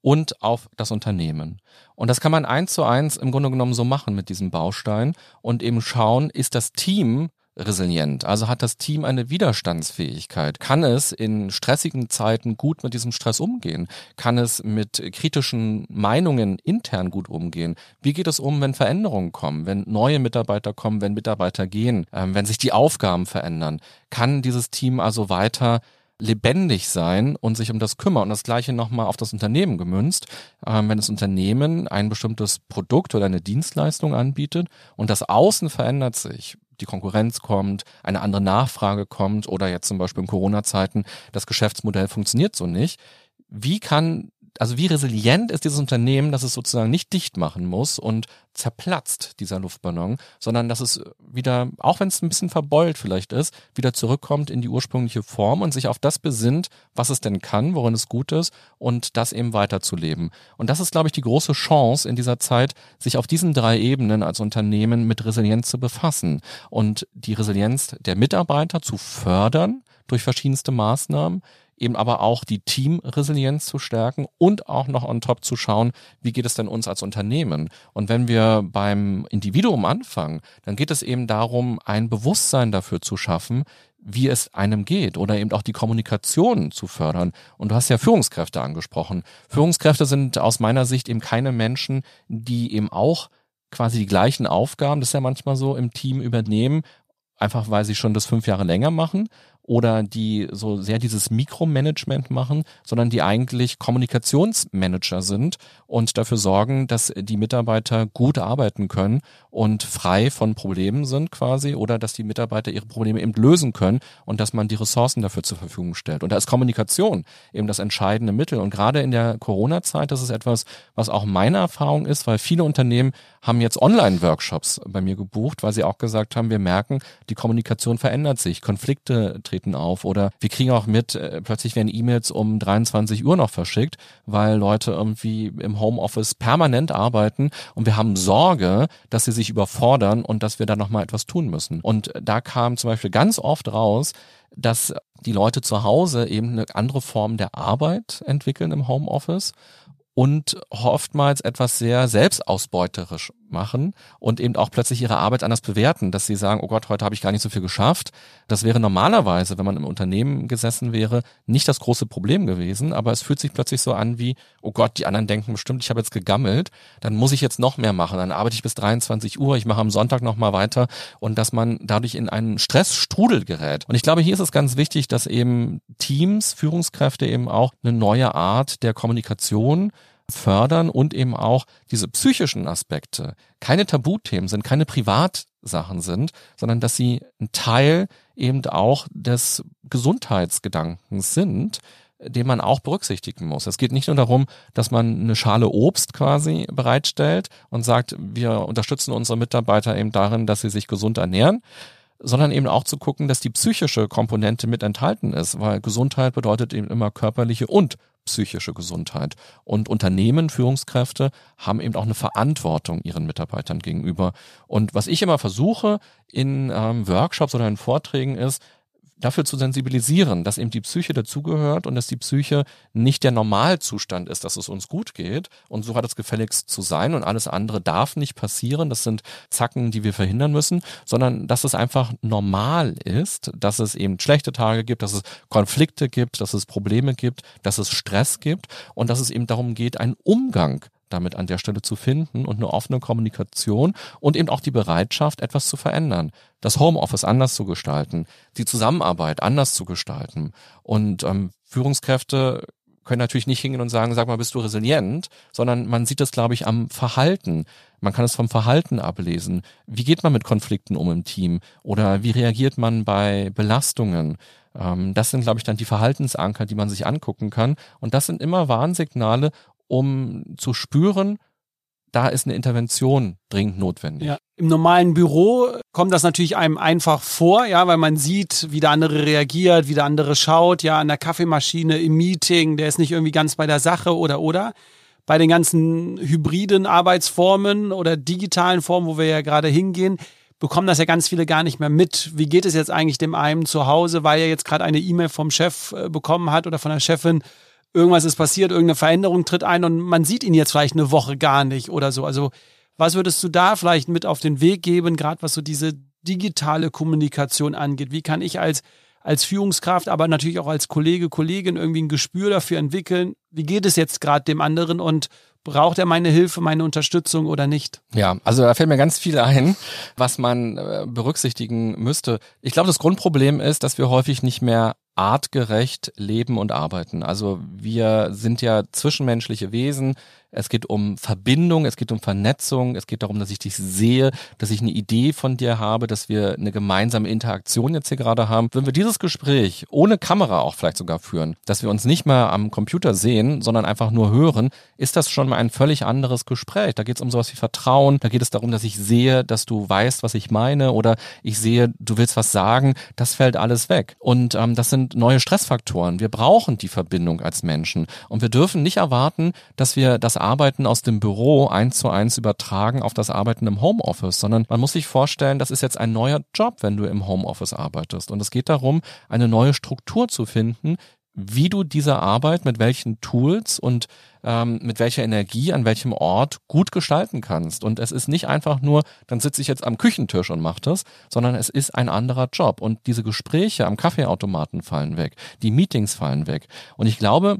und auf das Unternehmen. Und das kann man eins zu eins im Grunde genommen so machen mit diesem Baustein und eben schauen, ist das Team resilient? Also hat das Team eine Widerstandsfähigkeit? Kann es in stressigen Zeiten gut mit diesem Stress umgehen? Kann es mit kritischen Meinungen intern gut umgehen? Wie geht es um, wenn Veränderungen kommen, wenn neue Mitarbeiter kommen, wenn Mitarbeiter gehen, ähm, wenn sich die Aufgaben verändern? Kann dieses Team also weiter lebendig sein und sich um das kümmern. Und das gleiche nochmal auf das Unternehmen gemünzt. Ähm, wenn das Unternehmen ein bestimmtes Produkt oder eine Dienstleistung anbietet und das Außen verändert sich, die Konkurrenz kommt, eine andere Nachfrage kommt oder jetzt zum Beispiel in Corona-Zeiten, das Geschäftsmodell funktioniert so nicht. Wie kann also wie resilient ist dieses Unternehmen, dass es sozusagen nicht dicht machen muss und zerplatzt, dieser Luftballon, sondern dass es wieder, auch wenn es ein bisschen verbeult vielleicht ist, wieder zurückkommt in die ursprüngliche Form und sich auf das besinnt, was es denn kann, worin es gut ist und das eben weiterzuleben. Und das ist, glaube ich, die große Chance in dieser Zeit, sich auf diesen drei Ebenen als Unternehmen mit Resilienz zu befassen und die Resilienz der Mitarbeiter zu fördern durch verschiedenste Maßnahmen, eben aber auch die Teamresilienz zu stärken und auch noch on top zu schauen, wie geht es denn uns als Unternehmen? Und wenn wir beim Individuum anfangen, dann geht es eben darum, ein Bewusstsein dafür zu schaffen, wie es einem geht oder eben auch die Kommunikation zu fördern. Und du hast ja Führungskräfte angesprochen. Führungskräfte sind aus meiner Sicht eben keine Menschen, die eben auch quasi die gleichen Aufgaben, das ist ja manchmal so, im Team übernehmen, einfach weil sie schon das fünf Jahre länger machen, oder die so sehr dieses Mikromanagement machen, sondern die eigentlich Kommunikationsmanager sind und dafür sorgen, dass die Mitarbeiter gut arbeiten können und frei von Problemen sind quasi oder dass die Mitarbeiter ihre Probleme eben lösen können und dass man die Ressourcen dafür zur Verfügung stellt. Und da ist Kommunikation eben das entscheidende Mittel. Und gerade in der Corona-Zeit, das ist etwas, was auch meine Erfahrung ist, weil viele Unternehmen haben jetzt Online-Workshops bei mir gebucht, weil sie auch gesagt haben, wir merken, die Kommunikation verändert sich, Konflikte treten treten auf oder wir kriegen auch mit, äh, plötzlich werden E-Mails um 23 Uhr noch verschickt, weil Leute irgendwie im Homeoffice permanent arbeiten und wir haben Sorge, dass sie sich überfordern und dass wir da nochmal etwas tun müssen. Und da kam zum Beispiel ganz oft raus, dass die Leute zu Hause eben eine andere Form der Arbeit entwickeln im Homeoffice und oftmals etwas sehr selbstausbeuterisch machen und eben auch plötzlich ihre Arbeit anders bewerten, dass sie sagen, oh Gott, heute habe ich gar nicht so viel geschafft. Das wäre normalerweise, wenn man im Unternehmen gesessen wäre, nicht das große Problem gewesen, aber es fühlt sich plötzlich so an wie, oh Gott, die anderen denken bestimmt, ich habe jetzt gegammelt, dann muss ich jetzt noch mehr machen, dann arbeite ich bis 23 Uhr, ich mache am Sonntag noch mal weiter und dass man dadurch in einen Stressstrudel gerät. Und ich glaube, hier ist es ganz wichtig, dass eben Teams, Führungskräfte eben auch eine neue Art der Kommunikation fördern und eben auch diese psychischen Aspekte keine Tabuthemen sind, keine Privatsachen sind, sondern dass sie ein Teil eben auch des Gesundheitsgedankens sind, den man auch berücksichtigen muss. Es geht nicht nur darum, dass man eine Schale Obst quasi bereitstellt und sagt, wir unterstützen unsere Mitarbeiter eben darin, dass sie sich gesund ernähren, sondern eben auch zu gucken, dass die psychische Komponente mit enthalten ist, weil Gesundheit bedeutet eben immer körperliche und psychische Gesundheit. Und Unternehmen, Führungskräfte haben eben auch eine Verantwortung ihren Mitarbeitern gegenüber. Und was ich immer versuche in ähm, Workshops oder in Vorträgen ist, dafür zu sensibilisieren, dass eben die Psyche dazugehört und dass die Psyche nicht der Normalzustand ist, dass es uns gut geht. Und so hat es gefälligst zu sein und alles andere darf nicht passieren. Das sind Zacken, die wir verhindern müssen, sondern dass es einfach normal ist, dass es eben schlechte Tage gibt, dass es Konflikte gibt, dass es Probleme gibt, dass es Stress gibt und dass es eben darum geht, einen Umgang damit an der Stelle zu finden und eine offene Kommunikation und eben auch die Bereitschaft, etwas zu verändern. Das Homeoffice anders zu gestalten, die Zusammenarbeit anders zu gestalten. Und ähm, Führungskräfte können natürlich nicht hingehen und sagen, sag mal, bist du resilient, sondern man sieht das, glaube ich, am Verhalten. Man kann es vom Verhalten ablesen. Wie geht man mit Konflikten um im Team? Oder wie reagiert man bei Belastungen? Ähm, das sind, glaube ich, dann die Verhaltensanker, die man sich angucken kann. Und das sind immer Warnsignale, um zu spüren, da ist eine Intervention dringend notwendig. Ja. Im normalen Büro kommt das natürlich einem einfach vor, ja, weil man sieht, wie der andere reagiert, wie der andere schaut, ja, an der Kaffeemaschine, im Meeting, der ist nicht irgendwie ganz bei der Sache oder oder. Bei den ganzen hybriden Arbeitsformen oder digitalen Formen, wo wir ja gerade hingehen, bekommen das ja ganz viele gar nicht mehr mit. Wie geht es jetzt eigentlich dem einen zu Hause, weil er jetzt gerade eine E-Mail vom Chef äh, bekommen hat oder von der Chefin, irgendwas ist passiert, irgendeine Veränderung tritt ein und man sieht ihn jetzt vielleicht eine Woche gar nicht oder so. Also was würdest du da vielleicht mit auf den Weg geben, gerade was so diese digitale Kommunikation angeht? Wie kann ich als als Führungskraft, aber natürlich auch als Kollege, Kollegin irgendwie ein Gespür dafür entwickeln, wie geht es jetzt gerade dem anderen und braucht er meine Hilfe, meine Unterstützung oder nicht? Ja, also da fällt mir ganz viel ein, was man äh, berücksichtigen müsste. Ich glaube, das Grundproblem ist, dass wir häufig nicht mehr artgerecht leben und arbeiten. Also wir sind ja zwischenmenschliche Wesen. Es geht um Verbindung, es geht um Vernetzung, es geht darum, dass ich dich sehe, dass ich eine Idee von dir habe, dass wir eine gemeinsame Interaktion jetzt hier gerade haben. Wenn wir dieses Gespräch ohne Kamera auch vielleicht sogar führen, dass wir uns nicht mehr am Computer sehen, sondern einfach nur hören, ist das schon mal ein völlig anderes Gespräch. Da geht es um sowas wie Vertrauen, da geht es darum, dass ich sehe, dass du weißt, was ich meine oder ich sehe, du willst was sagen. Das fällt alles weg. Und ähm, das sind neue Stressfaktoren. Wir brauchen die Verbindung als Menschen und wir dürfen nicht erwarten, dass wir das Arbeiten aus dem Büro eins zu eins übertragen auf das Arbeiten im Homeoffice, sondern man muss sich vorstellen, das ist jetzt ein neuer Job, wenn du im Homeoffice arbeitest. Und es geht darum, eine neue Struktur zu finden, wie du diese Arbeit mit welchen Tools und ähm, mit welcher Energie an welchem Ort gut gestalten kannst. Und es ist nicht einfach nur, dann sitze ich jetzt am Küchentisch und mache das, sondern es ist ein anderer Job. Und diese Gespräche am Kaffeeautomaten fallen weg, die Meetings fallen weg. Und ich glaube,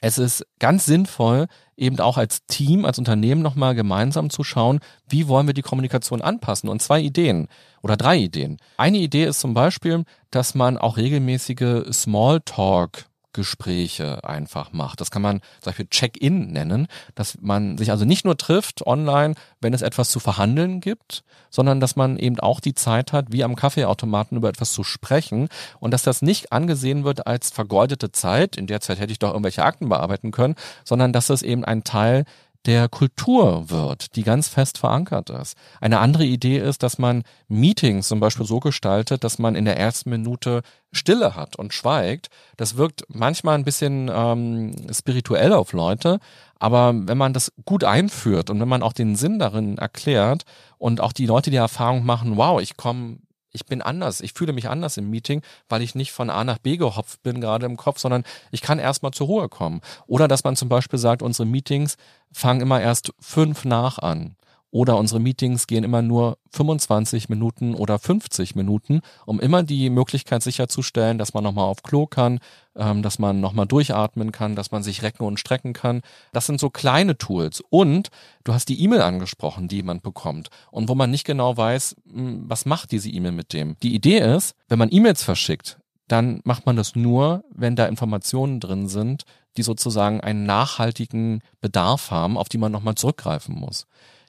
es ist ganz sinnvoll, eben auch als Team, als Unternehmen nochmal gemeinsam zu schauen, wie wollen wir die Kommunikation anpassen. Und zwei Ideen oder drei Ideen. Eine Idee ist zum Beispiel, dass man auch regelmäßige Smalltalk Gespräche einfach macht. Das kann man zum Beispiel Check-in nennen, dass man sich also nicht nur trifft online, wenn es etwas zu verhandeln gibt, sondern dass man eben auch die Zeit hat, wie am Kaffeeautomaten über etwas zu sprechen und dass das nicht angesehen wird als vergeudete Zeit, in der Zeit hätte ich doch irgendwelche Akten bearbeiten können, sondern dass es eben ein Teil der Kultur wird, die ganz fest verankert ist. Eine andere Idee ist, dass man Meetings zum Beispiel so gestaltet, dass man in der ersten Minute Stille hat und schweigt. Das wirkt manchmal ein bisschen ähm, spirituell auf Leute, aber wenn man das gut einführt und wenn man auch den Sinn darin erklärt und auch die Leute die Erfahrung machen, wow, ich komme ich bin anders, ich fühle mich anders im Meeting, weil ich nicht von A nach B gehopft bin gerade im Kopf, sondern ich kann erstmal zur Ruhe kommen. Oder dass man zum Beispiel sagt, unsere Meetings fangen immer erst fünf nach an. Oder unsere Meetings gehen immer nur 25 Minuten oder 50 Minuten, um immer die Möglichkeit sicherzustellen, dass man nochmal auf Klo kann, ähm, dass man nochmal durchatmen kann, dass man sich recken und strecken kann. Das sind so kleine Tools. Und du hast die E-Mail angesprochen, die jemand bekommt und wo man nicht genau weiß, hm, was macht diese E-Mail mit dem. Die Idee ist, wenn man E-Mails verschickt, dann macht man das nur, wenn da Informationen drin sind, die sozusagen einen nachhaltigen Bedarf haben, auf die man nochmal zurückgreifen muss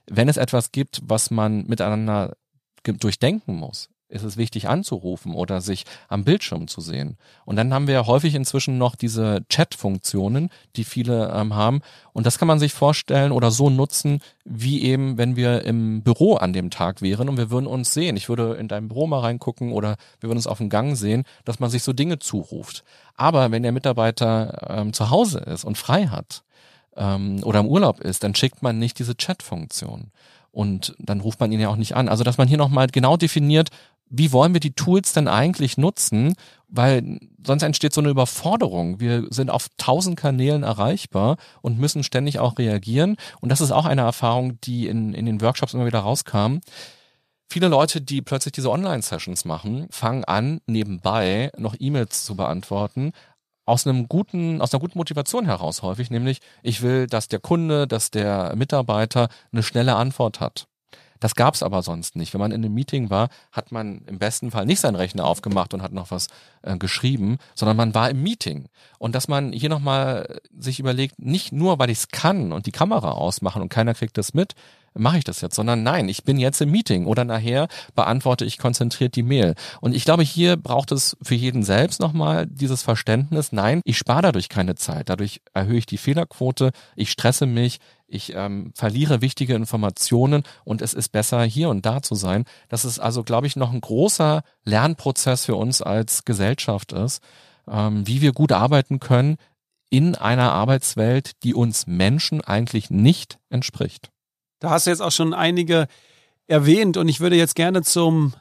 wenn es etwas gibt, was man miteinander durchdenken muss, ist es wichtig anzurufen oder sich am Bildschirm zu sehen. Und dann haben wir häufig inzwischen noch diese Chat-Funktionen, die viele ähm, haben. Und das kann man sich vorstellen oder so nutzen, wie eben, wenn wir im Büro an dem Tag wären und wir würden uns sehen. Ich würde in dein Büro mal reingucken oder wir würden uns auf dem Gang sehen, dass man sich so Dinge zuruft. Aber wenn der Mitarbeiter ähm, zu Hause ist und frei hat, ähm, oder im Urlaub ist, dann schickt man nicht diese Chat-Funktion. Und dann ruft man ihn ja auch nicht an. Also, dass man hier nochmal genau definiert, wie wollen wir die Tools denn eigentlich nutzen? Weil sonst entsteht so eine Überforderung. Wir sind auf tausend Kanälen erreichbar und müssen ständig auch reagieren. Und das ist auch eine Erfahrung, die in, in den Workshops immer wieder rauskam. Viele Leute, die plötzlich diese Online-Sessions machen, fangen an, nebenbei noch E-Mails zu beantworten, aus einem guten, aus einer guten Motivation heraus häufig, nämlich ich will, dass der Kunde, dass der Mitarbeiter eine schnelle Antwort hat. Das gab's aber sonst nicht. Wenn man in einem Meeting war, hat man im besten Fall nicht seinen Rechner aufgemacht und hat noch was äh, geschrieben, sondern man war im Meeting. Und dass man hier nochmal sich überlegt, nicht nur, weil ich es kann und die Kamera ausmachen und keiner kriegt das mit, mache ich das jetzt, sondern nein, ich bin jetzt im Meeting oder nachher beantworte ich konzentriert die Mail. Und ich glaube, hier braucht es für jeden selbst nochmal dieses Verständnis, nein, ich spare dadurch keine Zeit, dadurch erhöhe ich die Fehlerquote, ich stresse mich, ich ähm, verliere wichtige Informationen und es ist besser, hier und da zu sein. Das ist also, glaube ich, noch ein großer Lernprozess für uns als Gesellschaft ist, ähm, wie wir gut arbeiten können in einer Arbeitswelt, die uns Menschen eigentlich nicht entspricht. Da hast du jetzt auch schon einige erwähnt und ich würde jetzt gerne zum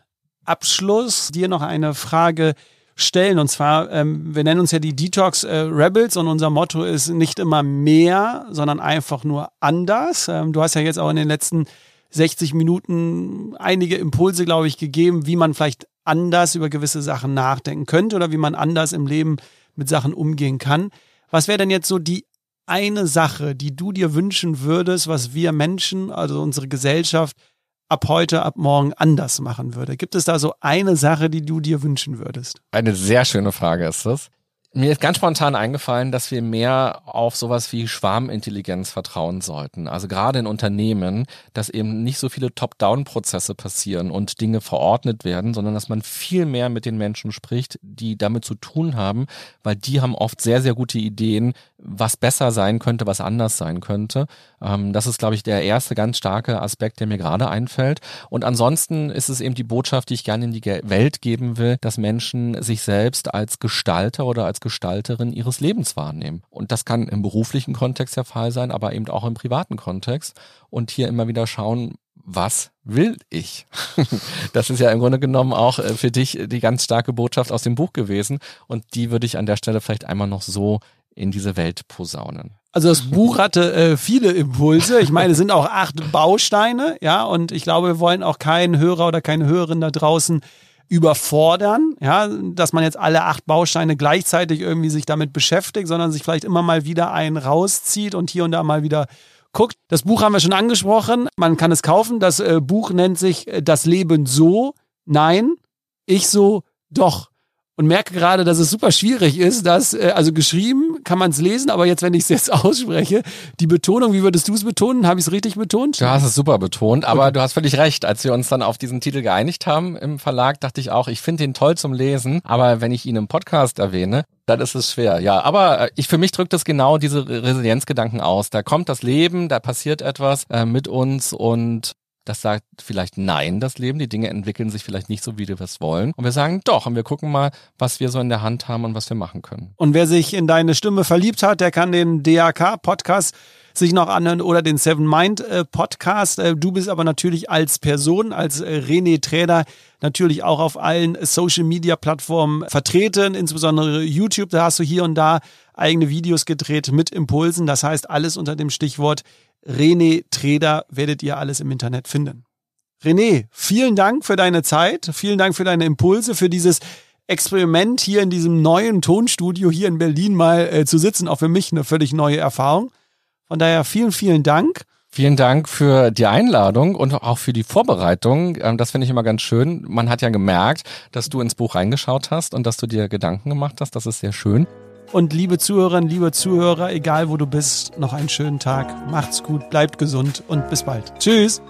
Abschluss dir noch eine Frage stellen. Und zwar, ähm, wir nennen uns ja die Detox äh, Rebels und unser Motto ist nicht immer mehr, sondern einfach nur anders. Ähm, du hast ja jetzt auch in den letzten 60 Minuten einige Impulse, glaube ich, gegeben, wie man vielleicht anders über gewisse Sachen nachdenken könnte oder wie man anders im Leben mit Sachen umgehen kann. Was wäre denn jetzt so die eine Sache, die du dir wünschen würdest, was wir Menschen, also unsere Gesellschaft, ab heute, ab morgen anders machen würde? Gibt es da so eine Sache, die du dir wünschen würdest? Eine sehr schöne Frage ist das. Mir ist ganz spontan eingefallen, dass wir mehr auf sowas wie Schwarmintelligenz vertrauen sollten. Also gerade in Unternehmen, dass eben nicht so viele Top-Down-Prozesse passieren und Dinge verordnet werden, sondern dass man viel mehr mit den Menschen spricht, die damit zu tun haben, weil die haben oft sehr, sehr gute Ideen, was besser sein könnte, was anders sein könnte. Ähm, das ist, glaube ich, der erste ganz starke Aspekt, der mir gerade einfällt. Und ansonsten ist es eben die Botschaft, die ich gerne in die Welt geben will, dass Menschen sich selbst als Gestalter oder als Gestalterin ihres Lebens wahrnehmen. Und das kann im beruflichen Kontext der Fall sein, aber eben auch im privaten Kontext. Und hier immer wieder schauen, was will ich? (laughs) Das ist ja im Grunde genommen auch äh, für dich die ganz starke Botschaft aus dem Buch gewesen. Und die würde ich an der Stelle vielleicht einmal noch so in diese Welt posaunen. Also das Buch hatte äh, viele Impulse. Ich meine, es sind auch acht Bausteine, ja, und ich glaube, wir wollen auch keinen Hörer oder keine Hörerin da draußen überfordern, ja, dass man jetzt alle acht Bausteine gleichzeitig irgendwie sich damit beschäftigt, sondern sich vielleicht immer mal wieder einen rauszieht und hier und da mal wieder guckt. Das Buch haben wir schon angesprochen. Man kann es kaufen. Das äh, Buch nennt sich äh, Das Leben so. Nein, ich so, doch und merke gerade, dass es super schwierig ist, dass, äh, also geschrieben kann man es lesen, aber jetzt, wenn ich es jetzt (laughs) ausspreche, die Betonung, wie würdest du es betonen? Habe ich es richtig betont? Du hast es super betont, aber okay. du hast völlig recht. Als wir uns dann auf diesen Titel geeinigt haben im Verlag, dachte ich auch, ich finde den toll zum Lesen, aber wenn ich ihn im Podcast erwähne, dann ist es schwer. Ja, aber äh, ich für mich drückt das genau diese Resilienzgedanken aus. Da kommt das Leben, da passiert etwas äh, mit uns und das sagt vielleicht nein, das Leben. Die Dinge entwickeln sich vielleicht nicht so, wie wir es wollen. Und wir sagen doch und wir gucken mal, was wir so in der Hand haben und was wir machen können. Und wer sich in deine Stimme verliebt hat, der kann den DAK-Podcast sich noch anhören oder den Seven Mind äh, Podcast. Äh, du bist aber natürlich als Person, als äh, René Träder natürlich auch auf allen Social Media Plattformen vertreten, insbesondere YouTube. Da hast du hier und da eigene Videos gedreht mit Impulsen. Das heißt alles unter dem Stichwort René Treder werdet ihr alles im Internet finden. René, vielen Dank für deine Zeit, vielen Dank für deine Impulse, für dieses Experiment hier in diesem neuen Tonstudio hier in Berlin mal äh, zu sitzen, auch für mich eine völlig neue Erfahrung. Von daher vielen, vielen Dank. Vielen Dank für die Einladung und auch für die Vorbereitung. Ähm, das finde ich immer ganz schön. Man hat ja gemerkt, dass du ins Buch reingeschaut hast und dass du dir Gedanken gemacht hast. Das ist sehr schön. Und liebe Zuhörerinnen, liebe Zuhörer, egal wo du bist, noch einen schönen Tag. Macht's gut, bleibt gesund und bis bald. Tschüss.